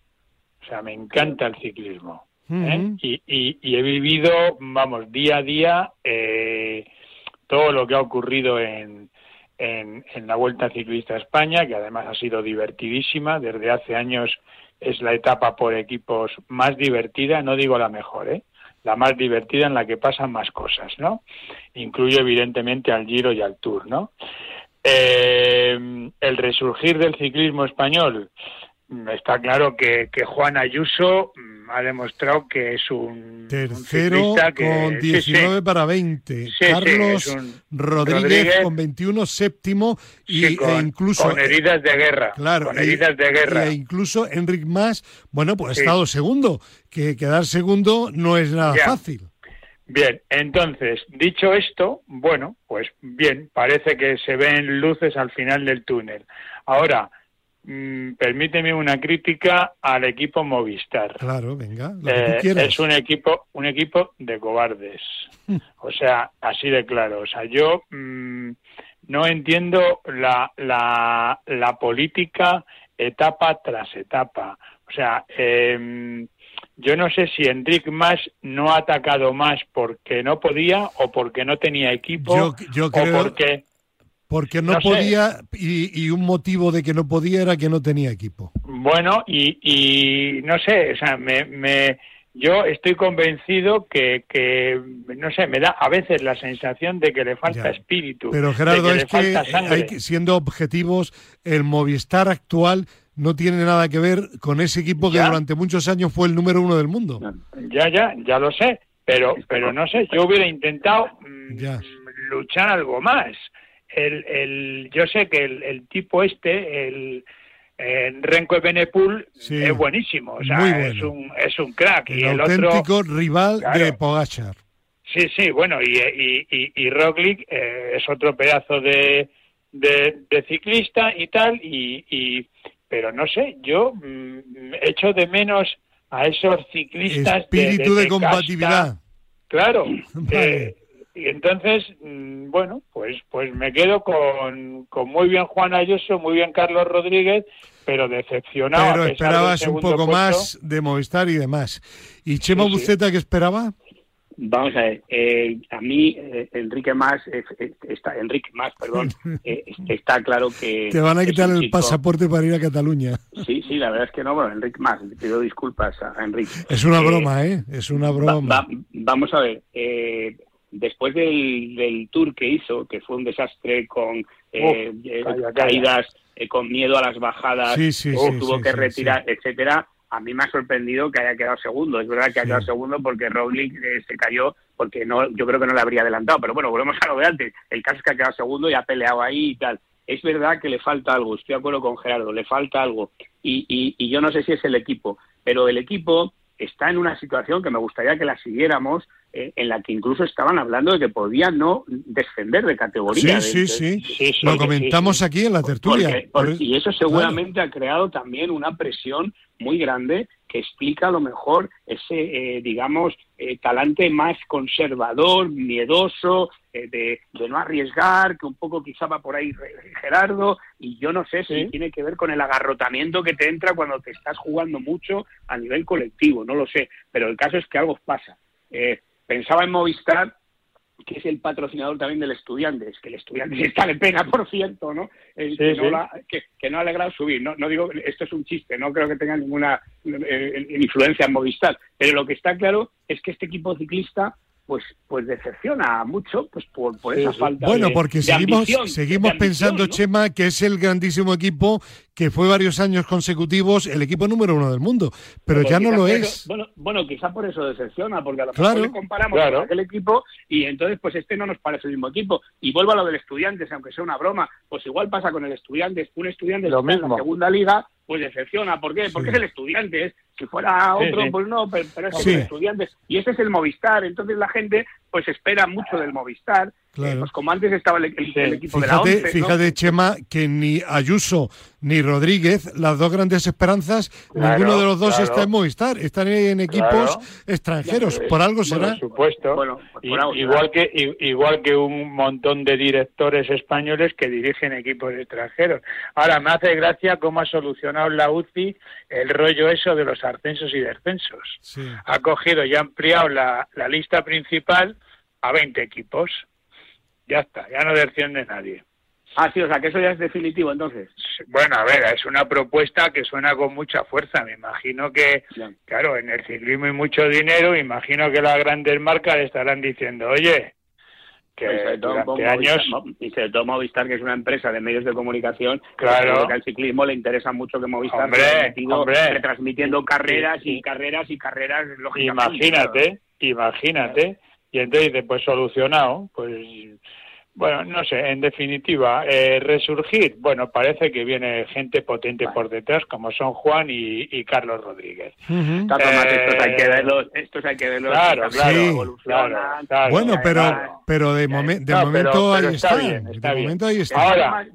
o sea, me encanta el ciclismo. ¿eh? y, he vivido, vamos, día a día eh, todo lo que ha ocurrido en, en, la Vuelta Ciclista a España, que además ha sido divertidísima. Desde hace años es la etapa por equipos más divertida, no digo la mejor, ¿eh? la más divertida en la que pasan más cosas, ¿no? Incluye evidentemente al Giro y al Tour, ¿no? El resurgir del ciclismo español, está claro que, que Juan Ayuso ha demostrado que es un tercero con 19 para 20. Carlos Rodríguez, con 21 séptimo y e incluso con heridas de guerra. Claro, con heridas de guerra. E incluso Enric Mas, bueno, pues ha estado segundo, que quedar segundo no es nada fácil. Bien, entonces, dicho esto, bueno, pues bien, parece que se ven luces al final del túnel. Ahora, Mm, permíteme una crítica al equipo Movistar. Claro, venga. Eh, es un equipo, un equipo de cobardes. o sea, así de claro. O sea, yo mm, no entiendo la, la, la, política etapa tras etapa. O sea, eh, yo no sé si Enric Mas no ha atacado más porque no podía o porque no tenía equipo yo, yo creo, o porque porque no, podía y, un motivo de que no podía era que no tenía equipo. Bueno, y, y no sé, o sea, me, me, yo estoy convencido que, que, no sé, me da a veces la sensación de que le falta espíritu. Pero Gerardo, es que, siendo objetivos, el Movistar actual no tiene nada que ver con ese equipo que durante muchos años fue el número uno del mundo. Ya, ya, ya lo sé, pero, pero no sé, yo hubiera intentado mm, luchar algo más el, el, yo sé que el, tipo este, el, Renko Benepul, es buenísimo, o sea, es, un, es un crack. El, y el auténtico rival de Pogachar. Sí, sí, bueno, y, y, y, Roglic eh, es otro pedazo de, de, ciclista y tal, y, y pero no sé, yo mm, echo de menos a esos ciclistas espíritu de, compatibilidad. Claro. [laughs] Eh, y entonces, mm, bueno, pues pues me quedo con, con muy bien Juan Ayuso, muy bien Carlos Rodríguez, pero decepcionado. Pero esperabas un poco más de Movistar y demás. ¿Y Chema Buceta qué esperaba? Vamos a ver, eh, a mí eh, Enrique Más, está, Enrique Más, perdón, [laughs] está claro que... Te van a quitar el pasaporte para ir a Cataluña. Sí, sí, la verdad es que no, bueno, Enrique Más, le pido disculpas a Enrique. Es una broma, ¿eh? Es una broma. vamos a ver, después del, tour que hizo, que fue un desastre con eh, eh, caídas, eh, con miedo a las bajadas, tuvo que retirar, etcétera, a mí me ha sorprendido que haya quedado segundo. Es verdad que ha quedado segundo porque Roglic se cayó porque no, yo creo que no le habría adelantado. Pero bueno, volvemos a lo de antes. El caso es que ha quedado segundo y ha peleado ahí y tal. Es verdad que le falta algo. Estoy de acuerdo con Gerardo. Le falta algo. Y, y, y yo no sé si es el equipo, pero el equipo está en una situación que me gustaría que la siguiéramos eh, en la que incluso estaban hablando de que podía no descender de categoría. Sí, sí, sí, Lo comentamos aquí en la tertulia. y eso seguramente ha creado también una presión muy grande que explica a lo mejor ese, eh, digamos, eh, talante más conservador, miedoso, de, no arriesgar, que un poco quizá va por ahí Gerardo, y yo no sé si tiene que ver con el agarrotamiento que te entra cuando te estás jugando mucho a nivel colectivo, no lo sé, pero el caso es que algo pasa. Eh, Pensaba en Movistar, que es el patrocinador también del estudiante, es que el estudiante [laughs] está de pena, por cierto, ¿no? que, no ha alegrado subir. No, no digo, esto es un chiste, no creo que tenga ninguna eh, influencia en Movistar, pero lo que está claro es que este equipo ciclista pues pues decepciona mucho pues por, por esa falta bueno porque seguimos seguimos pensando Chema que es el grandísimo equipo que fue varios años consecutivos el equipo número uno del mundo pero, ya no lo es. bueno bueno quizá por eso decepciona porque a lo mejor le comparamos con aquel equipo y entonces pues este no nos parece el mismo equipo. Y vuelvo a lo del estudiantes aunque sea una broma pues igual pasa con el estudiante un estudiante lo en la segunda liga pues decepciona ¿por qué? porque es el estudiante si fuera otro, pues no, pero, es que estudiantes. Y ese es el Movistar. Entonces la gente pues espera mucho del Movistar. Eh, pues como antes estaba el, equipo de la ONCE, Fíjate, Chema, que ni Ayuso ni Rodríguez, las dos grandes esperanzas, ninguno de los dos está en Movistar. Están en equipos extranjeros. por algo será. Por supuesto. igual, que, igual que un montón de directores españoles que dirigen equipos extranjeros. Ahora, me hace gracia cómo ha solucionado la UCI el rollo eso de los ascensos y descensos. Ha cogido y ha ampliado la, la lista principal a 20 equipos. Ya está, ya no desciende nadie. Ah, sí, o sea, que eso ya es definitivo entonces. Bueno, a ver, es una propuesta que suena con mucha fuerza. Me imagino que, claro, en el ciclismo hay mucho dinero, imagino que las grandes marcas estarán diciendo, oye, que durante años... y sobre todo Movistar, que es una empresa de medios de comunicación, claro. que al ciclismo le interesa mucho que Movistar hombre, hombre. retransmitiendo carreras y carreras y carreras, lógicamente. Imagínate, imagínate. Y entonces dice, pues solucionado, pues bueno, no sé, en definitiva, eh, resurgir, bueno, parece que viene gente potente por detrás, como son Juan y, Carlos Rodríguez. estos hay que verlos, estos hay que verlos. Claro, claro, claro, Bueno, pero, pero de, de momento ahí está. de momento ahí está. Ahora,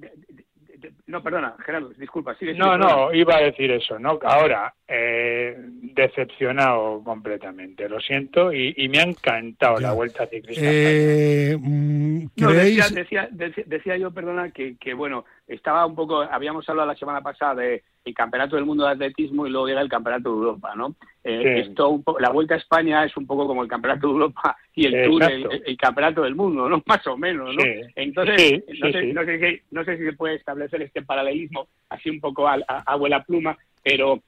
no, perdona, Gerardo, disculpa. no, no, iba a decir eso, ¿no? Ahora, eh, decepcionado completamente, lo siento, y, me ha encantado la Vuelta Ciclista. Eh, mm, decía, decía, yo, perdona, que, que, bueno, estaba un poco, habíamos hablado la semana pasada de el Campeonato del Mundo de Atletismo y luego llega el Campeonato de Europa, ¿no? Eh, esto la Vuelta a España es un poco como el Campeonato de Europa y el Tour el, Campeonato del Mundo, ¿no? [laughs] Más o menos, ¿no? Entonces, no, sé, no, sé si, no, sé si, se puede establecer este paralelismo así un poco a, a, a abuela pluma, pero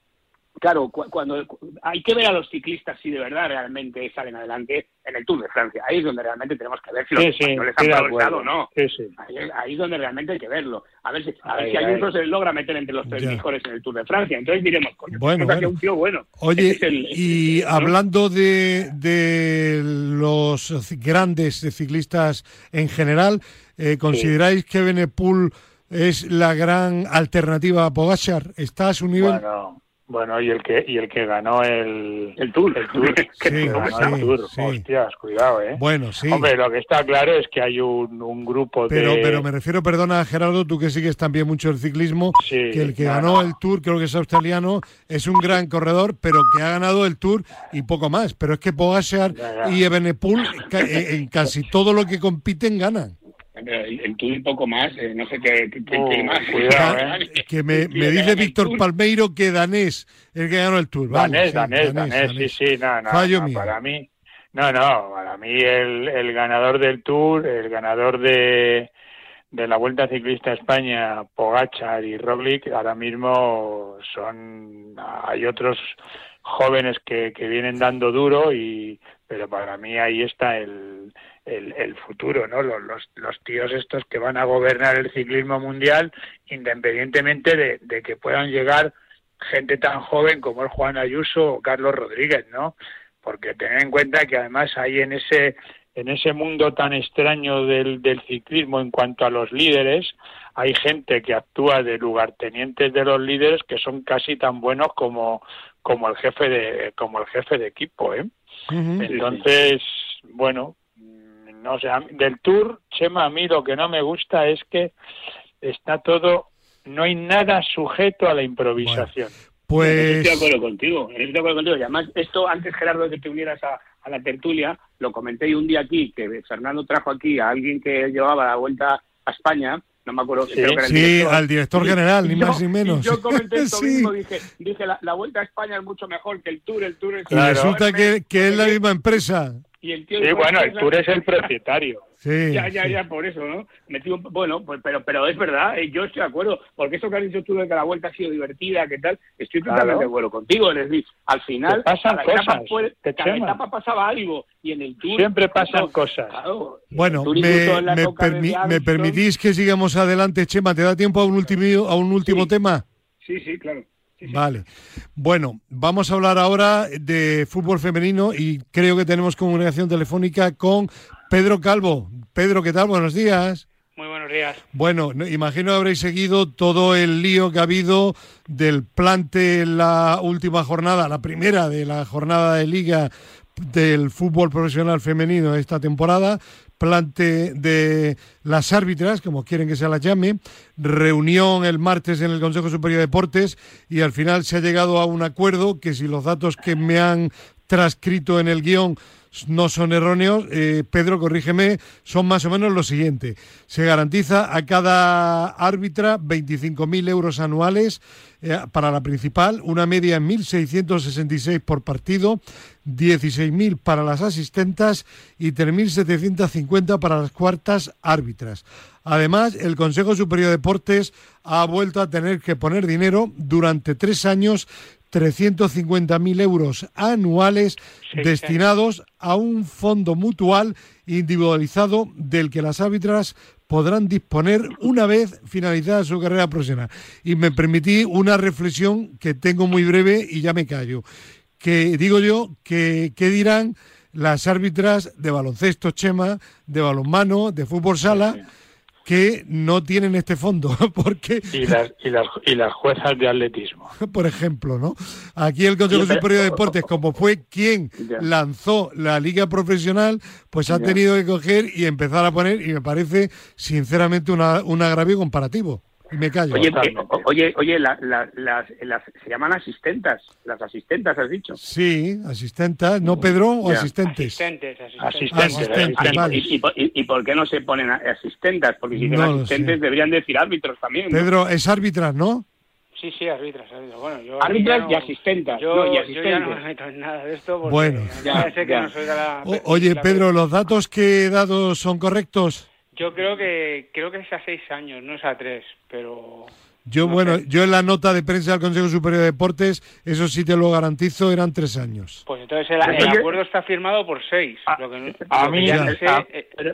claro, cuando hay que ver a los ciclistas si de verdad realmente salen adelante en el Tour de Francia. Ahí es donde realmente tenemos que ver si los sí, les han progresado o no. Ahí, es donde realmente hay que verlo. A ver si, a ver si Ayuso se logra meter entre los tres mejores en el Tour de Francia. Entonces diremos, coño, bueno, bueno. un tío bueno. Oye, y hablando de, de los grandes ciclistas en general, eh, ¿consideráis que Benepool es la gran alternativa a Pogachar? ¿Está a su nivel? Bueno Bueno, y el que y el que ganó el, el Tour. El tour, [laughs] que sí, ganó el tour. Hostias, cuidado, ¿eh? Bueno, sí. Hombre, lo que está claro es que hay un, un grupo pero, de... Pero me refiero, perdona, Gerardo, tú que sigues también mucho el ciclismo, que el que ganó el Tour, creo que es australiano, es un gran corredor, pero que ha ganado el Tour y poco más. Pero es que Pogacar y Evenepoel en casi todo lo que compiten ganan el tuyo y poco más, eh, no sé qué, qué, más. [laughs] ¿eh? Que me, [laughs] me dice Víctor Palmeiro que danés, el que ganó el Tour. Danés, danés, danés, sí, sí, no, no, para mí, no, no, para mí el, el ganador del Tour, el ganador de, de la Vuelta Ciclista a España, Pogachar y Roglic, ahora mismo son, hay otros jóvenes que, que vienen dando duro y pero para mí ahí está el, el, futuro, ¿no? Los, los, tíos estos que van a gobernar el ciclismo mundial, independientemente de, que puedan llegar gente tan joven como el Juan Ayuso o Carlos Rodríguez, ¿no? Porque tener en cuenta que además hay en ese en ese mundo tan extraño del, del ciclismo en cuanto a los líderes, hay gente que actúa de lugartenientes de los líderes que son casi tan buenos como, como el jefe de como el jefe de equipo, ¿eh? Entonces, bueno, no sé, del Tour, Chema, a mí lo que no me gusta es que está todo, no hay nada sujeto a la improvisación. pues... Estoy de acuerdo contigo, estoy de acuerdo contigo. Y además, esto, antes, Gerardo, de que te unieras a, la tertulia, lo comenté un día aquí, que Fernando trajo aquí a alguien que llevaba la vuelta a España, no me acuerdo. Sí, sí al director general, ni más ni menos. yo comenté [laughs] esto mismo, dije, dije la, Vuelta a España es mucho mejor que el Tour, el Tour es... Y resulta que, que es la misma empresa sí, bueno, el Tour es el propietario. [laughs] Sí, ya, ya, ya, por eso, ¿no? bueno, pues, pero, pero es verdad, eh, yo estoy de acuerdo, porque eso que has dicho tú de que la vuelta ha sido divertida, que tal, estoy totalmente de acuerdo contigo, es decir, al final, pasan cosas, cada etapa pasaba algo, y en el Tour... Siempre pasan cosas. bueno, me, me, permitís que sigamos adelante, Chema, ¿te da tiempo a un último, a un último tema? Sí, sí, claro. Vale. Bueno, vamos a hablar ahora de fútbol femenino y creo que tenemos comunicación telefónica con Pedro Calvo. Pedro, ¿qué tal? Buenos días. Muy buenos días. Bueno, imagino que habréis seguido todo el lío que ha habido del plante en la última jornada, la primera de la jornada de liga del fútbol profesional femenino esta temporada, plante de las árbitras, como quieren que se las llame, reunión el martes en el Consejo Superior de Deportes y al final se ha llegado a un acuerdo que si los datos que me han transcrito en el guion no son erróneos, eh, Pedro, corrígeme, son más o menos lo siguiente. Se garantiza a cada árbitra 25.000 euros anuales eh, para la principal, una media en 1.666 por partido, 16.000 para las asistentas y 3.750 para las cuartas árbitras. Además, el Consejo Superior de Deportes ha vuelto a tener que poner dinero durante tres años 350.000 euros anuales destinados a un fondo mutual individualizado del que las árbitras podrán disponer una vez finalizada su carrera profesional. Y me permití una reflexión que tengo muy breve y ya me callo. Que digo yo que qué dirán las árbitras de baloncesto, Chema, de balonmano, de fútbol sala que no tienen este fondo, [laughs] porque... Y las, y las, y las juezas de atletismo. [laughs] Por ejemplo, ¿no? Aquí el Consejo Superior de Deportes, como fue quien lanzó la liga profesional, pues ha tenido que coger y empezar a poner, y me parece sinceramente una, un agravio comparativo. Y me callo. Oye, eh, oye, oye las, se llaman asistentas. Las asistentas, has dicho. Sí, asistentas. ¿No, Pedro? ¿O asistentes? Asistentes. Asistentes. ¿Y, por qué no se ponen asistentas? Porque si son asistentes deberían decir árbitros también. Pedro, es árbitras, ¿no? Sí, sí, árbitras. Bueno, yo árbitras y asistentas. Yo, y asistentes. yo, ya no me meto en nada de esto. Porque bueno. Ya, sé que no soy de la, oye, Pedro, ¿los datos que he dado son correctos? Yo creo que creo que es a seis años, no es a tres, pero... Yo, bueno, yo en la nota de prensa del Consejo Superior de Deportes, eso sí te lo garantizo, eran tres años. Pues entonces el, acuerdo está firmado por seis. A, mí,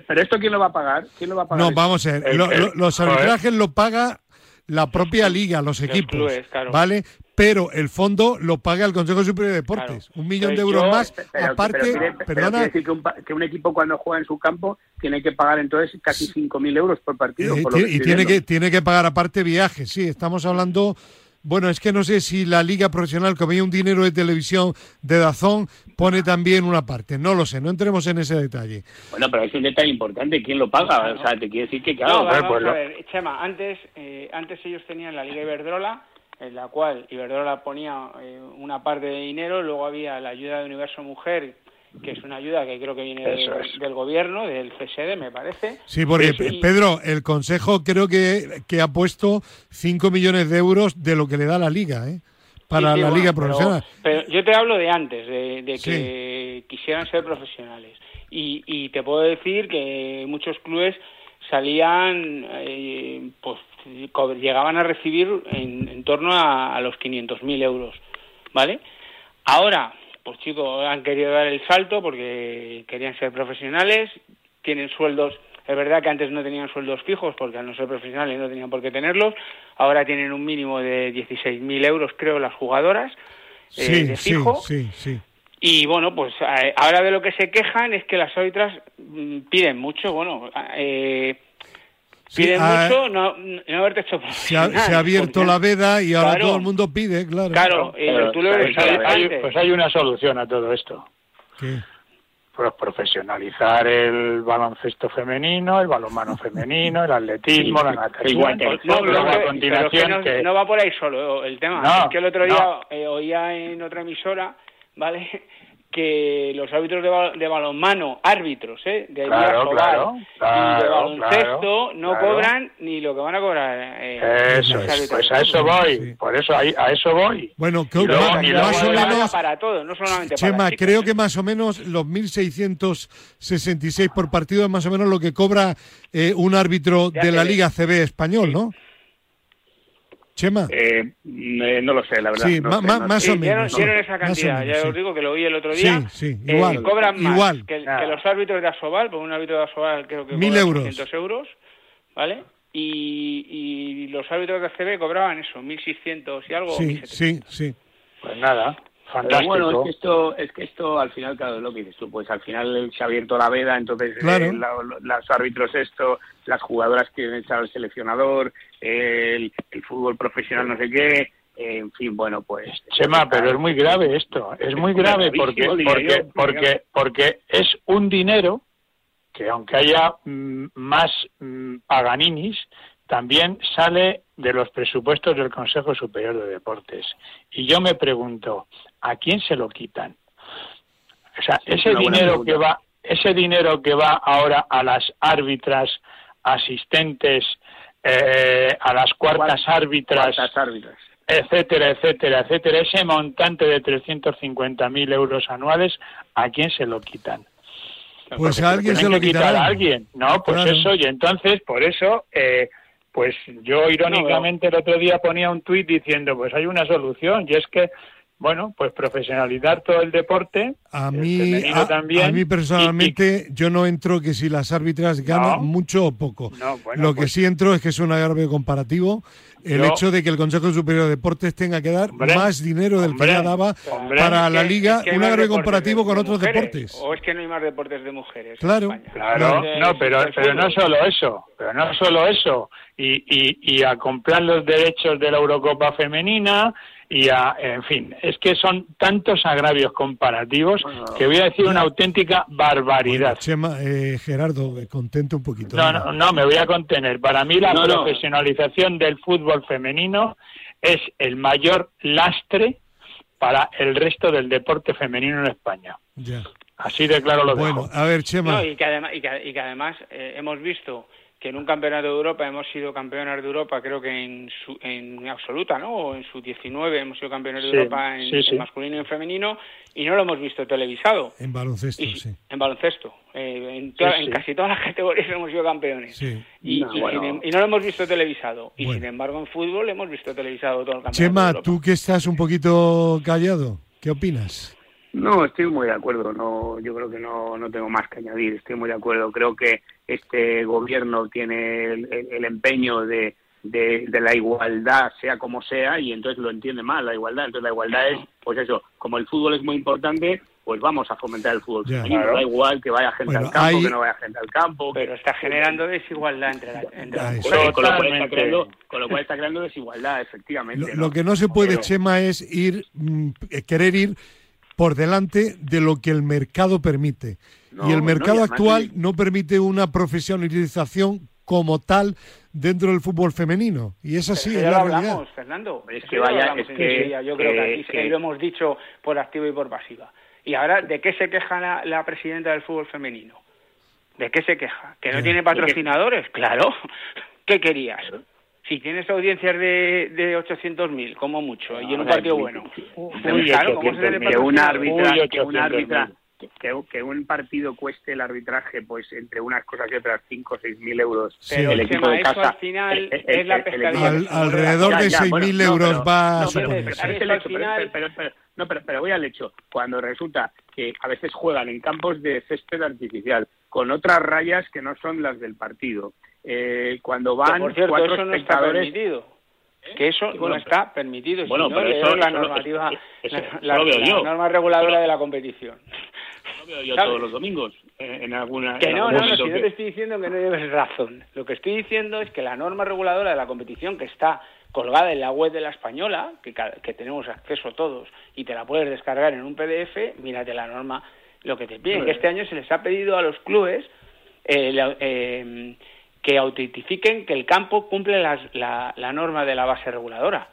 pero, esto quién lo va a pagar? ¿Quién lo va a pagar? No, vamos a ver, los arbitrajes lo paga la propia liga, los equipos, ¿vale? Pero el fondo lo paga el Consejo Superior de Deportes, un millón de euros más, aparte, perdona... decir que un, equipo cuando juega en su campo tiene que pagar entonces casi 5.000 euros por partido. y tiene que, tiene que pagar aparte viajes, sí, estamos hablando bueno, es que no sé si la liga profesional, como hay un dinero de televisión de Dazón, pone también una parte. No lo sé, no entremos en ese detalle. Bueno, pero es un detalle importante. ¿Quién lo paga? O sea, te quiere decir que, claro, vamos, pues a ver, Chema, antes, eh, antes ellos tenían la Liga Iberdrola, en la cual Iberdrola ponía eh, una parte de dinero, luego había la ayuda de Universo Mujer, que es una ayuda que creo que viene del, gobierno, del CSD, me parece. Sí, porque Pedro, el Consejo creo que, que ha puesto 5 millones de euros de lo que le da la Liga, ¿eh? Para la Liga Profesional. Pero, yo te hablo de antes, de, que quisieran ser profesionales. Y, y te puedo decir que muchos clubes salían, eh, pues llegaban a recibir en, en torno a, a los 500.000 euros, ¿vale? Ahora, pues chicos, han querido dar el salto porque querían ser profesionales, tienen sueldos, es verdad que antes no tenían sueldos fijos porque al no ser profesionales no tenían por qué tenerlos, ahora tienen un mínimo de 16.000 euros creo las jugadoras eh, de fijo. Sí, sí, Y bueno, pues eh, ahora de lo que se quejan es que las árbitras mm, piden mucho, bueno, eh, Piden ah, mucho no, no haberte hecho se ha, se ha abierto la veda y ahora todo el mundo pide, claro. Claro, tú lo pues, hay, pues hay una solución a todo esto. ¿Qué? Pues profesionalizar el baloncesto femenino, el balonmano femenino, el atletismo, la natación. no, no, va por ahí solo el tema. es que el otro día eh, oía en otra emisora, ¿vale? Que los árbitros de, balonmano, árbitros, ¿eh? de claro, claro, y de baloncesto no cobran ni lo que van a cobrar. Eh, eso es, pues a eso voy, por eso a, eso voy. Bueno, que, más, o menos para todo, no solamente Chema, para creo que más o menos los 1.666 por partido es más o menos lo que cobra eh, un árbitro de, la Liga CB español, ¿no? Chema. Eh, eh, no lo sé, la verdad. Sí, más o menos. Dieron, esa cantidad, ya os digo que lo oí el otro día. Sí, sí, eh, igual. cobran más igual. Que, los árbitros de Asobal, porque un árbitro de Asobal creo que Mil euros. 500 euros, ¿vale? Y, y los árbitros de ACB cobraban eso, 1.600 y algo. Sí, sí, sí. Pues nada. Fantástico. bueno, es que, esto, es que esto al final, claro, es lo que dices tú, pues al final se ha abierto la veda, entonces eh, los árbitros esto, las jugadoras quieren echar al seleccionador, el, fútbol profesional no sé qué, en fin, bueno, pues... Chema, pero es muy grave esto, es muy grave porque, porque, porque, porque es un dinero que aunque haya mm, más mm, paganinis, también sale de los presupuestos del Consejo Superior de Deportes. Y yo me pregunto, ¿a quién se lo quitan? O sea, ese dinero que va, ese dinero que va ahora a las árbitras, asistentes, eh, a las cuartas árbitras, etcétera, etcétera, etcétera, ese montante de 350.000 euros anuales, ¿a quién se lo quitan? Pues a alguien se lo quitará. A alguien, no, pues eso, y entonces, por eso, eh, pues yo irónicamente el otro día ponía un tuit diciendo, pues hay una solución, y es que bueno, pues profesionalizar todo el deporte. A mí, a, mí personalmente, yo no entro que si las árbitras ganan mucho o poco. Lo que pues sí entro es que es un agravio comparativo. El hecho de que el Consejo Superior de Deportes tenga que dar más dinero del que ya daba para la liga, un agravio comparativo con otros deportes. O es que no hay más deportes de mujeres. Claro, claro. No, pero, pero no solo eso, pero no solo eso. Y, y, y a comprar los derechos de la Eurocopa femenina y a, en fin, es que son tantos agravios comparativos que voy a decir una auténtica barbaridad. Chema, eh, Gerardo, contente un poquito. No, no, no, me voy a contener. Para mí la profesionalización del fútbol femenino es el mayor lastre para el resto del deporte femenino en España. Ya. Así de claro lo Bueno, a ver, Chema. y, que además, y, que, además eh, hemos visto que en un campeonato de Europa hemos sido campeones de Europa, creo que en, su, en absoluta, ¿no? O en su 19 hemos sido campeones de Europa en, masculino y en femenino y no lo hemos visto televisado. En baloncesto, sí. En baloncesto. Eh, en, casi todas las [laughs] categorías hemos sido campeones. Y, no, y, no lo hemos visto televisado. Y sin embargo en fútbol hemos visto televisado todo el campeonato. Chema, tú que estás un poquito callado, ¿qué opinas? No, estoy muy de acuerdo. No, yo creo que no, no tengo más que añadir. Estoy muy de acuerdo. Creo que este gobierno tiene el, empeño de, de, la igualdad, sea como sea, y entonces lo entiende mal la igualdad. Entonces la igualdad es, pues eso, como el fútbol es muy importante, pues vamos a fomentar el fútbol femenino. Da igual que vaya gente al campo, que no vaya gente al campo. Pero está generando desigualdad entre, la, entre con, lo cual está creando, con lo cual está creando desigualdad, efectivamente. Lo, que no se puede, Chema, es ir mm, querer ir por delante de lo que el mercado permite. y el mercado actual no permite una profesionalización como tal dentro del fútbol femenino. Y es así, es la hablamos, Fernando. Es que vaya, es que, yo creo que aquí lo hemos dicho por activa y por pasiva. Y ahora, ¿de qué se queja la, presidenta del fútbol femenino? ¿De qué se queja? ¿Que no tiene patrocinadores? Claro. [laughs] ¿Qué querías? Si tienes audiencias de, de 800.000, como mucho, y en un partido bueno. claro, ¿cómo se que una árbitra, que una árbitra que, un partido cueste el arbitraje pues entre unas cosas y otras 5 o 6 mil euros. Pero el equipo de casa al final es la pescadilla alrededor de 6 mil euros va a no, pero, pero voy al hecho. Cuando resulta que a veces juegan en campos de césped artificial con otras rayas que no son las del partido, eh, cuando van por cierto, cuatro eso no Está permitido. ¿Eh? Que eso no está permitido. Bueno, pero eso, es la normativa, la, norma reguladora de la competición. Lo veo yo todos los domingos en alguna. Que no, no, no, si no te estoy diciendo que no lleves razón. Lo que estoy diciendo es que la norma reguladora de la competición que está colgada en la web de la española, que, que tenemos acceso todos, y te la puedes descargar en un PDF, mírate la norma, lo que te piden, que este año se les ha pedido a los clubes eh, eh, que autentifiquen que el campo cumple la, la norma de la base reguladora.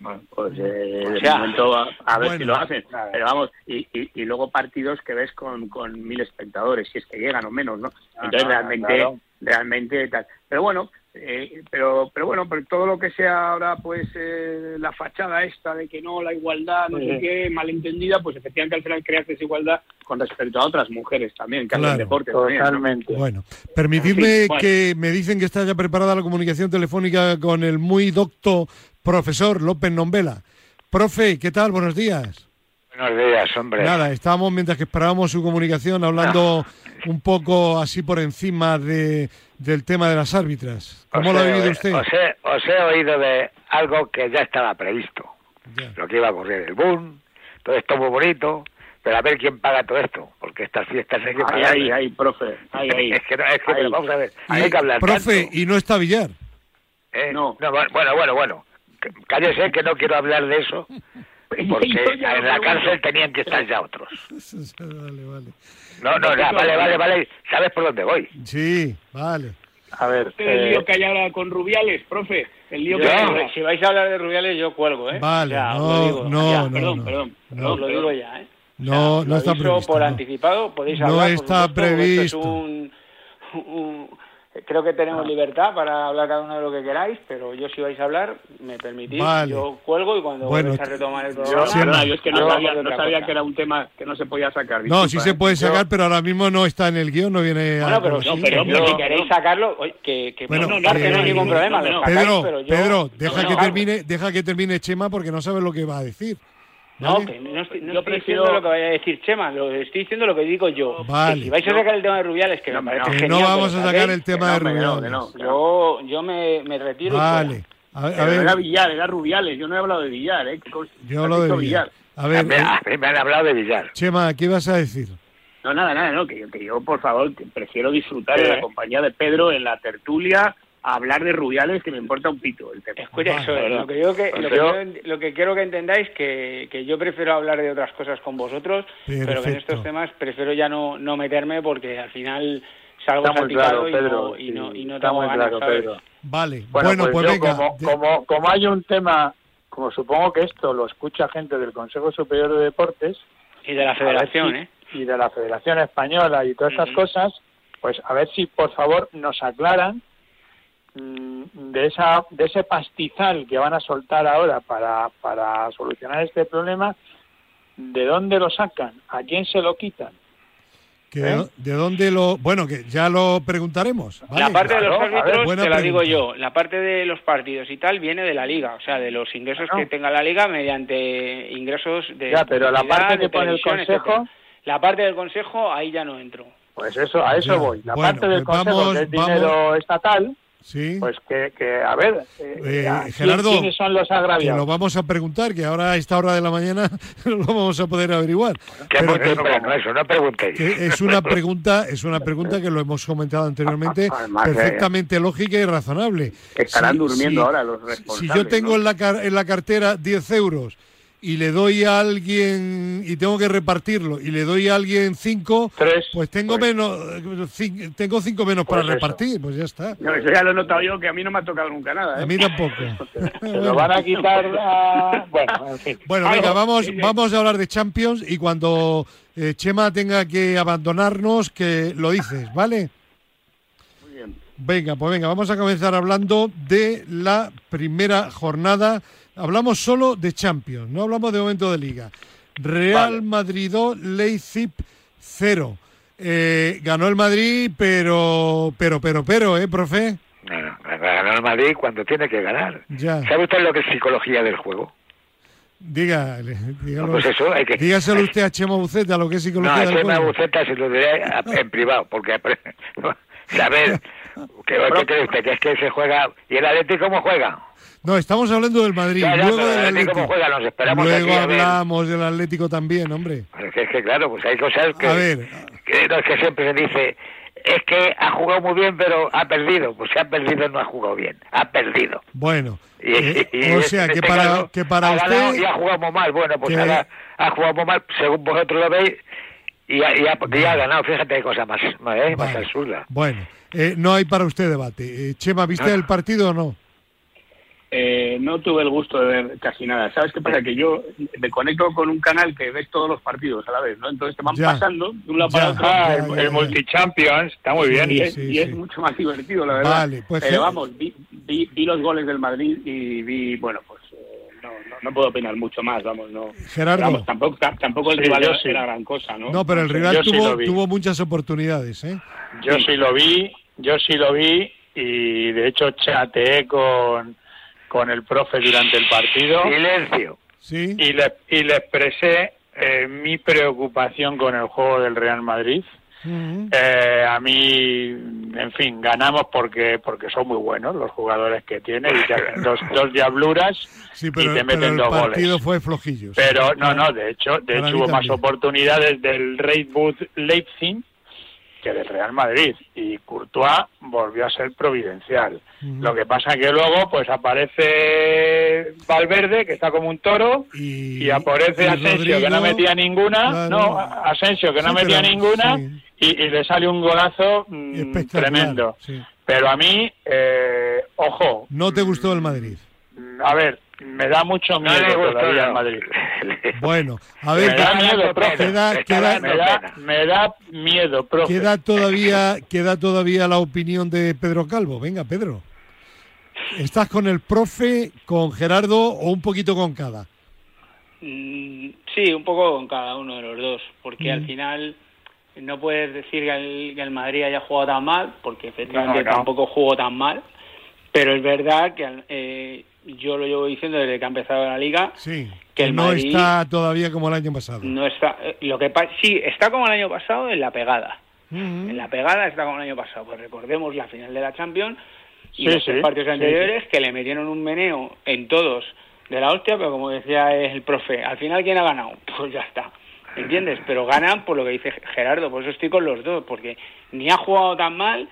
Bueno, pues eh, de momento a, ver si lo hacen. Pero vamos, y, y, luego partidos que ves con, con mil espectadores, si es que llegan o menos, ¿no? Ah, Entonces realmente, realmente tal. Pero bueno, eh, pero pero bueno, pero todo lo que sea ahora pues eh, la fachada esta de que no, la igualdad, no sé qué, malentendida, pues efectivamente al final creas desigualdad con respecto a otras mujeres también, que hacen deporte. Totalmente. Bueno, permitidme que me dicen que está ya preparada la comunicación telefónica con el muy docto profesor López Nombela. Profe, ¿qué tal? Buenos días. Buenos días, hombre. Nada, estábamos mientras que esperábamos su comunicación hablando un poco así por encima de, del tema de las árbitras. ¿Cómo lo ha vivido usted? Os he, os he, oído de algo que ya estaba previsto. Lo que iba a ocurrir, el boom, todo esto muy bonito, pero a ver quién paga todo esto, porque estas fiestas hay que pagar. Ahí, ahí, profe, ahí, ahí. es que, no, es que vamos a ver, hay que hablar Profe, ¿y no está Villar? ¿Eh? No. no. Bueno, bueno, bueno cállese que no quiero hablar de eso, [laughs] porque en la cárcel tenían que estar ya otros. [laughs] vale, vale. No, no, vale, vale, vale. ¿Sabes por dónde voy? Sí, vale. A ver. El lío eh, que hay ahora con Rubiales, profe. El lío que hay... Si vais a hablar de Rubiales, yo cuelgo, ¿eh? Vale, no, no, no, Perdón, perdón, no, lo digo ya, ¿eh? No, no está previsto. por anticipado, podéis hablar. No está previsto. Es un, un, creo que tenemos libertad para hablar cada uno de lo que queráis, pero yo si vais a hablar, me permitís, yo cuelgo y cuando bueno, vais a retomar el programa... Yo, es que no, sabía, no sabía que era un tema que no se podía sacar. no, sí se puede ¿eh? sacar, pero ahora mismo no está en el guion, no viene... Bueno, pero, si queréis sacarlo, que, que bueno, no, no, no, hay ningún problema. Pedro, Pedro, deja, que termine, deja que termine Chema porque no sabe lo que va a decir. No, que no estoy, no estoy diciendo lo que vaya a decir Chema, lo estoy diciendo lo que digo yo. Vale. si vais a sacar el tema de Rubiales, que no, me parece genial, No vamos a sacar el tema de Rubiales. yo, yo me, me retiro. Vale. A ver, a ver. Era Villar, era Rubiales, yo no he hablado de Villar. ¿eh? Yo he hablado de Villar. A ver, me, eh, me, han hablado de Villar. Chema, ¿qué vas a decir? No, nada, nada, no, que yo, que yo por favor, prefiero disfrutar de la compañía de Pedro en la tertulia, hablar de Rubiales que me importa un pito el tema. Escucha, eso lo que, yo que, lo, que quiero que entendáis que, que yo prefiero hablar de otras cosas con vosotros, pero que en estos temas prefiero ya no, no meterme porque al final salgo salpicado y, no, y, no, y no tengo ganas, Vale, bueno, pues, pues como, como, como hay un tema, como supongo que esto lo escucha gente del Consejo Superior de Deportes y de la Federación, ¿eh? y de la Federación Española y todas estas cosas, pues a ver si por favor nos aclaran de esa de ese pastizal que van a soltar ahora para, para solucionar este problema, ¿de dónde lo sacan? ¿A quién se lo quitan? ¿Eh? ¿De dónde lo.? Bueno, que ya lo preguntaremos. La parte de los árbitros, te la digo yo, la parte de los partidos y tal viene de la liga, o sea, de los ingresos que tenga la liga mediante ingresos de. Ya, pero la parte que pone el consejo. La parte del consejo, ahí ya no entro. Pues eso, a eso voy. La parte del pues consejo, que es dinero estatal, Sí. Pues que, que a ver, eh, eh Gerardo, ¿quiénes son los agraviados? Que lo vamos a preguntar, que ahora a esta hora de la mañana [laughs] lo vamos a poder averiguar. Pero, no, eso no preguntéis. es una pregunta, es una pregunta que lo hemos comentado anteriormente, eh, perfectamente lógica y razonable. Estarán durmiendo ahora los responsables. Si yo tengo en, la, en la cartera 10 euros y le doy a alguien y tengo que repartirlo y le doy a alguien cinco, pues tengo pues. menos tengo cinco menos para pues repartir, pues ya está. No, eso ya lo he notado yo que a mí no me ha tocado nunca nada. A mí ¿eh? tampoco. [laughs] [laughs] Lo van a quitar bueno, en fin. Bueno, venga, vamos vamos a hablar de Champions y cuando eh, Chema tenga que abandonarnos que lo dices, ¿vale? Muy bien. Venga, pues venga, vamos a comenzar hablando de la primera jornada Hablamos solo de Champions, no hablamos de momento de Liga. Real Madrid 2, Leipzig 0. Eh, ganó el Madrid, pero, pero, pero, pero, ¿eh, profe? ganó el Madrid cuando tiene que ganar. Ya. ¿Sabe usted lo que es psicología del juego? Dígale, dígalo, pues eso, hay que, dígaselo usted a Chema Buceta lo que es psicología no, del Chema Buceta se lo diré [laughs] en privado, porque [laughs] saber [laughs] ¿qué, ¿qué cree usted? Que es que se juega... ¿Y el Atlético cómo juega? No, estamos hablando del Madrid. luego del Atlético. esperamos luego hablamos del Atlético también, hombre. Es que, claro, pues hay cosas que, a ver. que, no, es que siempre se dice, es que ha jugado muy bien, pero ha perdido. Pues si ha perdido, no ha jugado bien. Ha perdido. Bueno. Eh, o sea, que para, que para usted... y ha jugado muy mal. Bueno, pues ahora ha jugado muy mal, según vosotros lo veis, y ha, y ha, ganado. Fíjate qué cosa más, ¿eh? más absurda. Bueno, eh, no hay para usted debate. Eh, Chema, ¿viste el partido o no? Eh, no tuve el gusto de ver casi nada. ¿Sabes qué pasa? Que yo me conecto con un canal que ves todos los partidos a la vez, ¿no? Entonces te van pasando de un lado para otro. Ah, el, Multichampions, está muy bien. Y, es, mucho más divertido, la verdad. Vale, pues Pero vamos, vi, vi, los goles del Madrid y vi, bueno, pues eh, no, no, puedo opinar mucho más, vamos, no. Gerardo. tampoco, tampoco el rival era gran cosa, ¿no? No, pero el rival tuvo, tuvo muchas oportunidades, ¿eh? Yo sí lo vi, yo sí lo vi y de hecho chateé con con el profe durante el partido. Silencio. Sí. Y le, y le expresé eh, mi preocupación con el juego del Real Madrid. eh, a mí, en fin, ganamos porque porque son muy buenos los jugadores que tiene y te hacen [laughs] dos, dos diabluras y te meten dos goles. El partido fue flojillo. Pero no, no, de hecho, de hecho hubo más oportunidades del Red Bull Leipzig que del Real Madrid y Courtois volvió a ser providencial. Lo que pasa que luego pues aparece Valverde que está como un toro y, aparece Asensio que no metía ninguna, no, Asensio que no metía ninguna y, le sale un golazo mm, tremendo. Pero a mí, eh, ojo. ¿No te gustó el Madrid? A ver, me da mucho miedo todavía el Madrid. [laughs] Bueno, a ver, me da miedo, profe. me, da, miedo, profe. Queda todavía, queda todavía la opinión de Pedro Calvo. Venga, Pedro. ¿Estás con el profe, con Gerardo o un poquito con cada? Mm, sí, un poco con cada uno de los dos, porque al mm. final no puedes decir que el, Madrid haya jugado tan mal, porque efectivamente tampoco jugó tan mal, pero es verdad que eh, yo lo llevo diciendo desde que ha empezado la liga. que el no está todavía como el año pasado. No está. Eh, lo que sí está como el año pasado en la pegada. En la pegada está como el año pasado. Pues recordemos la final de la Champions y los partidos anteriores que le metieron un meneo en todos de la hostia, pero como decía el profe, al final quién ha ganado, [laughs] pues ya está. ¿Entiendes? Pero ganan por lo que dice Gerardo, por eso estoy con los dos, porque ni ha jugado tan mal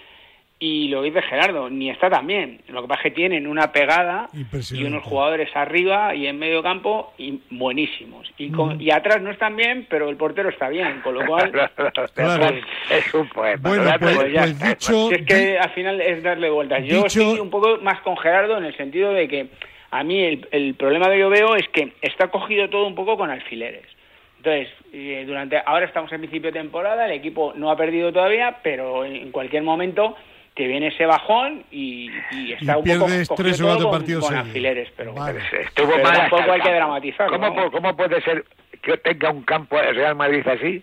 y lo que dice Gerardo, ni está tan bien. Lo que pasa es que tienen una pegada y unos jugadores arriba y en medio campo y buenísimos. Y, y atrás no están bien, pero el portero está bien, con lo cual [laughs] pues, es un poema. Bueno, pues, pues dicho, es que al final es darle vueltas. Yo estoy un poco más con Gerardo en el sentido de que a mí el, el problema que yo veo es que está cogido todo un poco con alfileres. Entonces, eh, durante ahora estamos en principio de temporada, el equipo no ha perdido todavía, pero en cualquier momento que viene ese bajón y, está un poco tres o cuatro partidos con, alfileres, pero, Estuvo pero tampoco hay que dramatizar. ¿Cómo, ¿Cómo, puede ser que tenga un campo de Real Madrid así?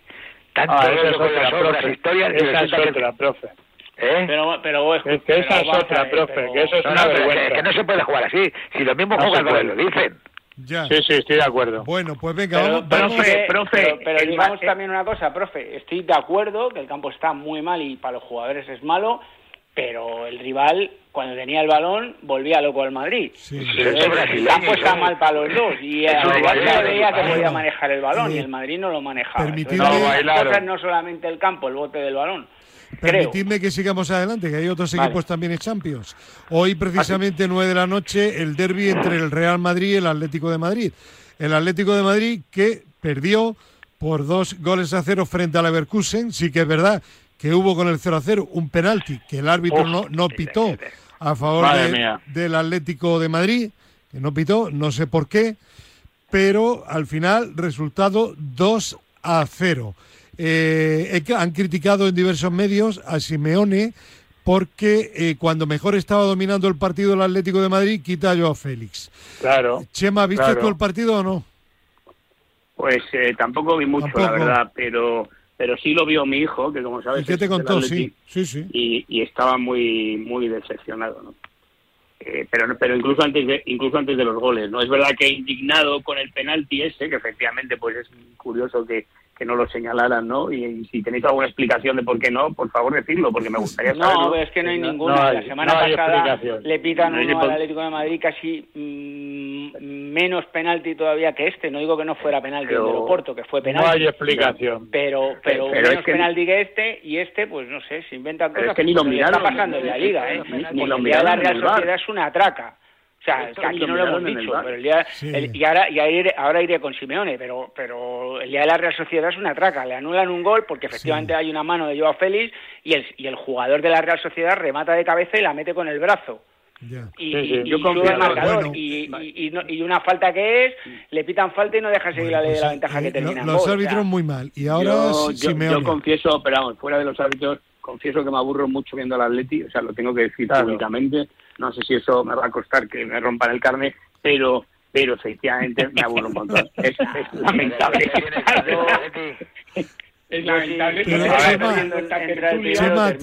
Tanto ah, es otra, profe. historias esa es otra, profe. ¿Eh? Pero, pero es que esa es otra, profe, que eso es una vergüenza. Que, no se puede jugar así, si los mismos no jugadores lo dicen. Ya. Sí, sí, estoy de acuerdo. Bueno, pues venga, pero, profe, profe, pero, digamos también una cosa, profe, estoy de acuerdo que el campo está muy mal y para los jugadores es malo, pero el rival cuando tenía el balón volvía loco al Madrid. Sí, el campo está mal para los dos y el rival veía que podía manejar el balón y el Madrid no lo manejaba. cosas no solamente el campo, el bote del balón. Permitidme que sigamos adelante, que hay otros equipos también en Champions. Hoy, precisamente, 9 de la noche, el derby entre el Real Madrid y el Atlético de Madrid. El Atlético de Madrid que perdió por dos goles a cero frente al Leverkusen. Sí que es verdad que hubo con el 0 a 0 un penalti que el árbitro no, no pitó a favor del Atlético de Madrid, que no pitó, no sé por qué, pero al final resultado 2 a 0. Eh, han criticado en diversos medios a Simeone porque eh, cuando mejor estaba dominando el partido el Atlético de Madrid, quita a Joao Félix. Claro. Chema, ¿viste tú el partido o no? Pues eh, tampoco vi mucho, la verdad, pero pero sí lo vio mi hijo, que como sabes... ¿Y qué te contó? Sí, sí, sí. Y, y, estaba muy muy decepcionado, ¿no? Eh, pero pero incluso antes de incluso antes de los goles, ¿no? Es verdad que indignado con el penalti ese, que efectivamente pues es curioso que que no lo señalaran, ¿no? Y, si tenéis alguna explicación de por qué no, por favor decirlo, porque me gustaría saberlo. No, es que no hay ninguna. la semana pasada le pitan uno al Atlético de Madrid casi mm, menos penalti todavía que este. No digo que no fuera penalti pero, el Oporto, que fue penalti. No hay explicación. Pero, pero, menos penalti que este y este, pues no sé, se inventan cosas. Es que ni lo miraron. Está pasando en la Liga, ¿eh? Ni, lo miraron. La Real Sociedad es una traca. O sea, que aquí no lo hemos dicho, pero el día, y ahora, y ahora iré con Simeone, pero, pero el día de la Real Sociedad es una traca, le anulan un gol porque efectivamente hay una mano de Joao Félix y el, y el jugador de la Real Sociedad remata de cabeza y la mete con el brazo. Y, yo confío el marcador y, y, una falta que es le pitan falta y no deja seguir la ley de la ventaja que eh, termina los árbitros muy mal. Y ahora yo, yo, confieso pero vamos fuera de los árbitros confieso que me aburro mucho viendo al Atleti o sea lo tengo que decir públicamente. No sé si eso me va a costar que me rompan el carne, pero pero efectivamente me aburro un montón. [laughs] Es, es lamentable. Es lamentable. Chema,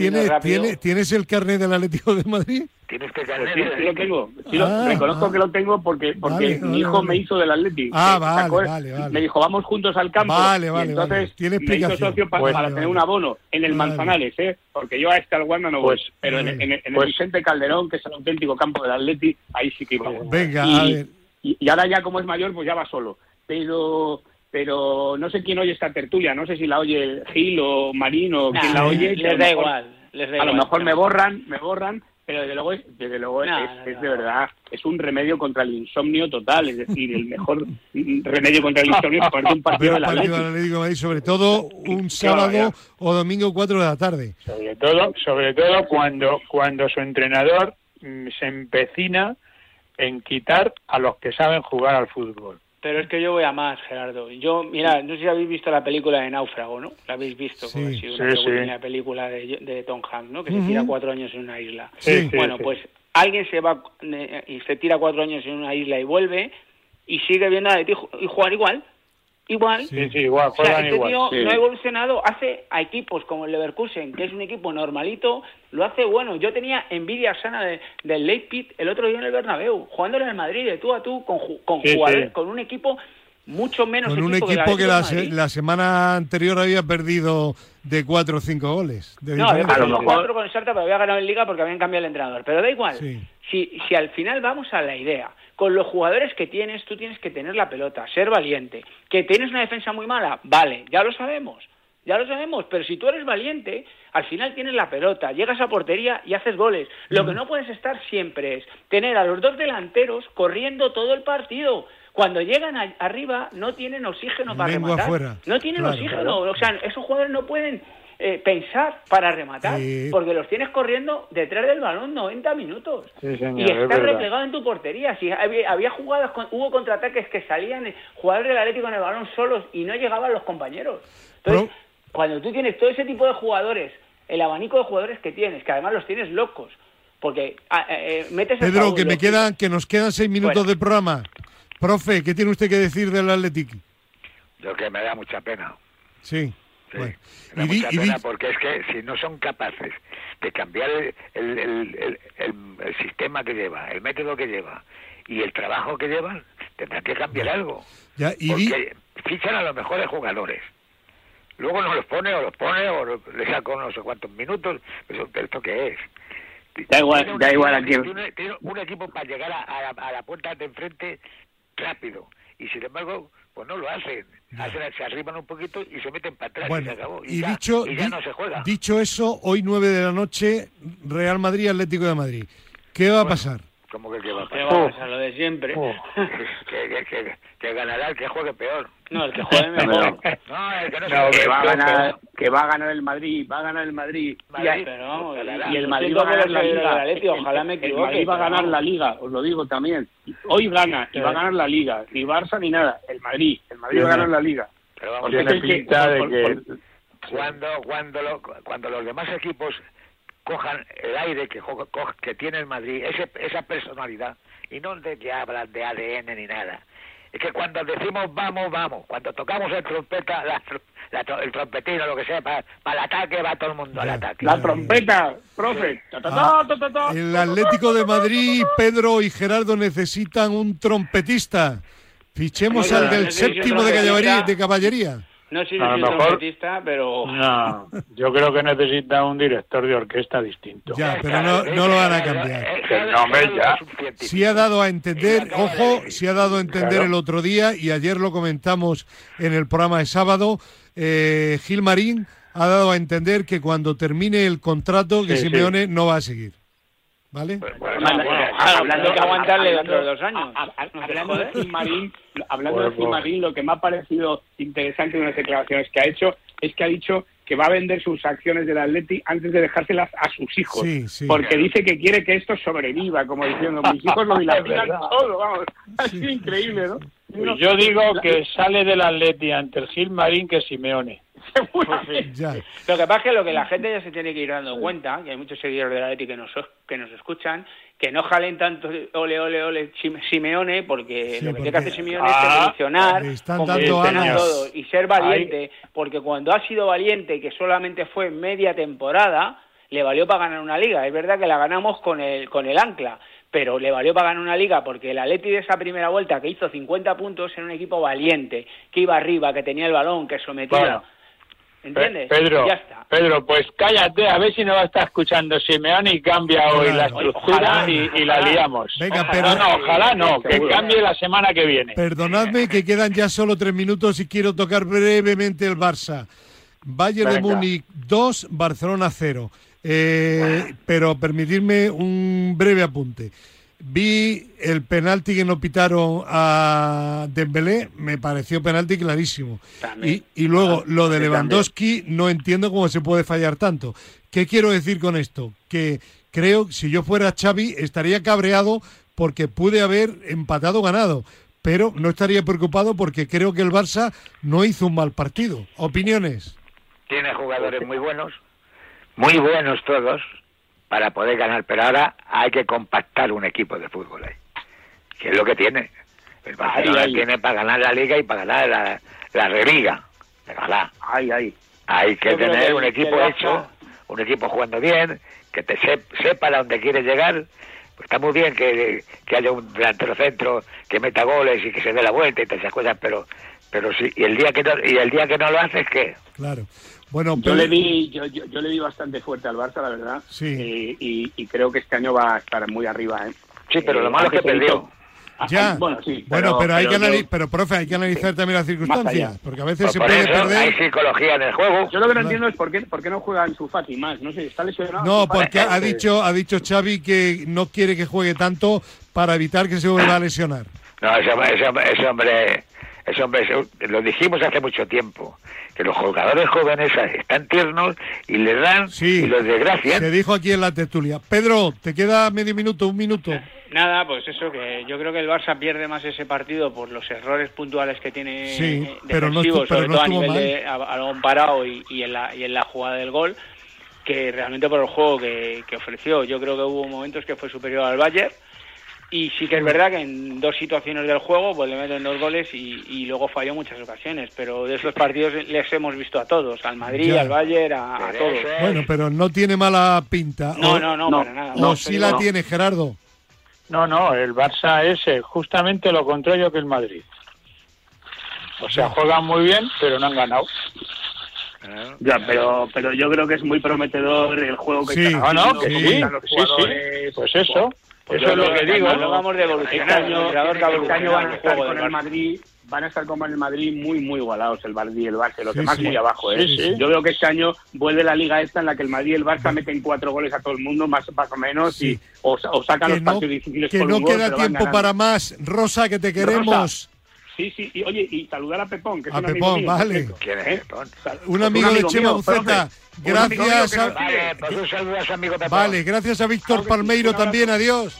¿tiene, ¿tienes el carnet del Atlético de Madrid? ¿Tienes que pues sí, sí, lo tengo. Sí, ah, reconozco ah. que lo tengo porque, porque mi hijo me hizo del Atlético. Ah, vale, vale, vale, Me dijo, vamos juntos al campo. Vale, vale, entonces Tiene me hizo socio para, tener un abono en el Manzanares, ¿eh? Porque yo a este al Wanda no voy. Pues, pero en, en, el pues Vicente Calderón, que es el auténtico campo del Atlético, ahí sí que iba. Venga, y, a ver. Y, y ahora ya como es mayor, pues ya va solo. Pero pero no sé quién oye esta tertulia, no sé si la oye Gil o Marín o quien la oye. Les da igual. Les da a lo mejor me borran, me borran, pero desde luego, es, desde luego es, de verdad, es un remedio contra el insomnio total, es decir, el mejor [laughs] remedio contra el insomnio es un partido de la Atlético. sobre todo un sábado o domingo 4 de la tarde. Sobre todo, sobre todo cuando, cuando su entrenador mm, se empecina en quitar a los que saben jugar al fútbol. Pero es que yo voy a más, Gerardo. Yo, mira, no sé si habéis visto la película de Náufrago, ¿no? La habéis visto, sí, ha sido una película de, Tom Hanks, ¿no? Que se tira cuatro años en una isla. bueno, pues alguien se va eh, y se tira cuatro años en una isla y vuelve y sigue viendo a y jugar igual igual. Sí, sí, igual, o sea, este tío no ha evolucionado, hace a equipos como el Leverkusen, que es un equipo normalito, lo hace bueno. Yo tenía envidia sana de, del Leipzig el otro día en el Bernabéu, jugándole en el Madrid de tú a tú con, con jugadores, con un equipo mucho menos con un equipo que, la, semana anterior había perdido de cuatro o cinco goles. no, había a lo mejor con el Sarta, pero había ganado en Liga porque habían cambiado el entrenador. Pero da igual. Si, si al final vamos a la idea, con los jugadores que tienes, tú tienes que tener la pelota, ser valiente. ¿Que tienes una defensa muy mala? Vale, ya lo sabemos. Ya lo sabemos, pero si tú eres valiente, al final tienes la pelota, llegas a portería y haces goles. Lo que no puedes estar siempre es tener a los dos delanteros corriendo todo el partido. Cuando llegan arriba no tienen oxígeno para rematar. No tienen oxígeno. O sea, esos jugadores no pueden eh, pensar para rematar, porque los tienes corriendo detrás del balón 90 minutos y estás replegado en tu portería. Si había, jugadas, hubo contraataques que salían jugadores del Atlético en el balón solos y no llegaban los compañeros. Entonces, cuando tú tienes todo ese tipo de jugadores, el abanico de jugadores que tienes, que además los tienes locos, porque ah, eh, eh, metes Pedro, que me quedan, que nos quedan seis minutos de programa. Profe, ¿qué tiene usted que decir del Atlético? Lo que me da mucha pena. Sí. Sí, da mucha pena porque es que si no son capaces de cambiar el, el, el, sistema que lleva, el método que lleva y el trabajo que llevan, tendrán que cambiar algo. Ya, y porque fichan a los mejores jugadores. Luego no los pone o los pone o le saca no sé cuántos minutos. ¿Esto qué es? Da igual, da igual aquí. Tiene un equipo para llegar a, la, puerta de enfrente rápido. Y sin embargo, pues no lo hacen. se arriban un poquito y se meten para atrás y se acabó. Y, dicho, ya no se juega. Dicho eso, hoy 9 de la noche, Real Madrid, Atlético de Madrid. ¿Qué va a pasar? ¿Cómo que qué va a pasar? ¿Qué va a pasar? Lo de siempre. que, que, que, ganará el que juegue peor. No, el que juegue mejor. no, el que no, que, va a ganar, que va a ganar el Madrid, va a ganar el Madrid. Madrid pero, y, el Madrid va a ganar la Liga. Ojalá me equivoque. El Madrid va a ganar la Liga, os lo digo también. Hoy gana y va a ganar la Liga. Ni Barça ni nada. El Madrid. El Madrid va a ganar la Liga. Pero vamos, tiene pinta de que... Cuando, cuando, lo, cuando los demás equipos cojan el aire que, que tiene el Madrid, ese, esa personalidad, y no de que hablan de ADN ni nada. Es que cuando decimos vamos, vamos, cuando tocamos el trompeta, el trompetino, lo que sea, para, el ataque va todo el mundo al ataque. La trompeta, profe. Ah, el Atlético de Madrid, Pedro y Gerardo necesitan un trompetista. Fichemos al del séptimo de caballería. De caballería. No sé si es trompetista, pero... No, yo creo que necesita un director de orquesta distinto. Ya, pero no, no lo van a cambiar. Sí ha dado a entender, ojo, sí ha dado a entender el otro día, y ayer lo comentamos en el programa de sábado, eh, Gil Marín ha dado a entender que cuando termine el contrato, que Simeone no va a seguir. ¿Vale? Pues, hablando que aguantarle dentro de dos años. hablando de hablando de Gilmarín, lo que me ha parecido interesante en las declaraciones que ha hecho es que ha dicho que va a vender sus acciones del Atleti antes de dejárselas a sus hijos. Porque dice que quiere que esto sobreviva, como diciendo, mis [laughs] hijos lo dilapidan todo, vamos. Ha increíble, ¿no? Pues yo digo que sale del Atleti ante el Gilmarín que Simeone. [laughs] Lo que pasa es que lo que la gente ya se tiene que ir dando cuenta, que hay muchos seguidores de la Leti que nos, que nos escuchan, que no jalen tanto ole, ole, ole Simeone, porque lo que tiene que hacer Simeone es ah, evolucionar todo y ser valiente, porque cuando ha sido valiente, que solamente fue media temporada, le valió para ganar una liga. Es verdad que la ganamos con el, con el ancla, pero le valió para ganar una liga porque el Atleti de esa primera vuelta que hizo 50 puntos era un equipo valiente, que iba arriba, que tenía el balón, que sometía. ¿Entiendes? Pedro, Pedro, pues cállate, a ver si no va a estar escuchando Simeone y cambia hoy la estructura y, la liamos. Venga, pero no, ojalá no, que cambie la semana que viene. Perdonadme que quedan ya solo tres minutos y quiero tocar brevemente el Barça. Bayern de Múnich 2, Barcelona 0. Eh, pero permitirme un breve apunte. Vi el penalti que no pitaron a Dembélé, me pareció penalti clarísimo. Y, y, luego lo de Lewandowski, no entiendo cómo se puede fallar tanto. ¿Qué quiero decir con esto? Que creo, si yo fuera Xavi, estaría cabreado porque pude haber empatado ganado, pero no estaría preocupado porque creo que el Barça no hizo un mal partido. ¿Opiniones? Tiene jugadores muy buenos, muy buenos todos, para poder ganar, pero ahora hay que compactar un equipo de fútbol ahí, que es lo que tiene. El Barcelona tiene para ganar la Liga y para ganar la, la Religa. Hay que tener un equipo hecho, un equipo jugando bien, que te sepa a dónde quiere llegar. Pues está muy bien que, que haya un delantero centro que meta goles y que se dé la vuelta y todas esas cosas, pero pero sí, y el día que no, y el día que no lo haces, ¿qué? Claro. Bueno, yo le vi, yo, yo, le vi bastante fuerte al Barça, la verdad. Sí. Eh, y, creo que este año va a estar muy arriba, ¿eh? Sí, pero lo malo es que perdió. Ah, ya, bueno, sí, bueno, pero, hay que analizar, pero profe, hay que analizar también las circunstancias, porque a veces pues se puede perder. Hay psicología en el juego. Yo lo que no entiendo es por qué, por qué no juega en su Fati más, no sé, está lesionado. No, porque ha dicho, ha dicho Xavi que no quiere que juegue tanto para evitar que se vuelva a lesionar. No, ese, ese, ese hombre eso, hombre, lo dijimos hace mucho tiempo, que los jugadores jóvenes están tiernos y les dan y los desgracian. Se dijo aquí en la tertulia. Pedro, te queda medio minuto, un minuto. Nada, pues eso, que yo creo que el Barça pierde más ese partido por los errores puntuales que tiene sí, pero no sobre todo a nivel de balón parado y, en la, y en la jugada del gol, que realmente por el juego que, que ofreció. Yo creo que hubo momentos que fue superior al Bayern y sí que es verdad que en dos situaciones del juego pues le meten dos goles y, luego falló muchas ocasiones, pero de esos partidos les hemos visto a todos, al Madrid, al Bayern, a, todos. Bueno, pero no tiene mala pinta. No, no, no, para nada. O sí la tiene, Gerardo. No, no, el Barça es eh, justamente lo contrario que el Madrid. O sea, juegan muy bien, pero no han ganado. Ya, pero, pero yo creo que es muy prometedor el juego que sí, ah, no, que sí, sí, Pues eso, pues eso es lo que digo. No vamos de evolucionar. Este año van a estar con el Madrid van a estar como en el Madrid muy, muy igualados el Madrid y el Barça, los demás muy abajo. ¿eh? Yo veo que este año vuelve la liga esta en la que el Madrid y el Barça meten cuatro goles a todo el mundo, más, más o menos, y o, sacan los partidos difíciles Que no queda tiempo para más. Rosa, que te queremos. Sí, sí, y oye, y saludar a Pepón, que es a un Pepón, amigo vale. ¿Quién es Pepón? Un amigo, de Chema Buceta. Gracias a... Vale, pues un saludo a su amigo Pepón. Vale, gracias a Víctor Palmeiro también, adiós.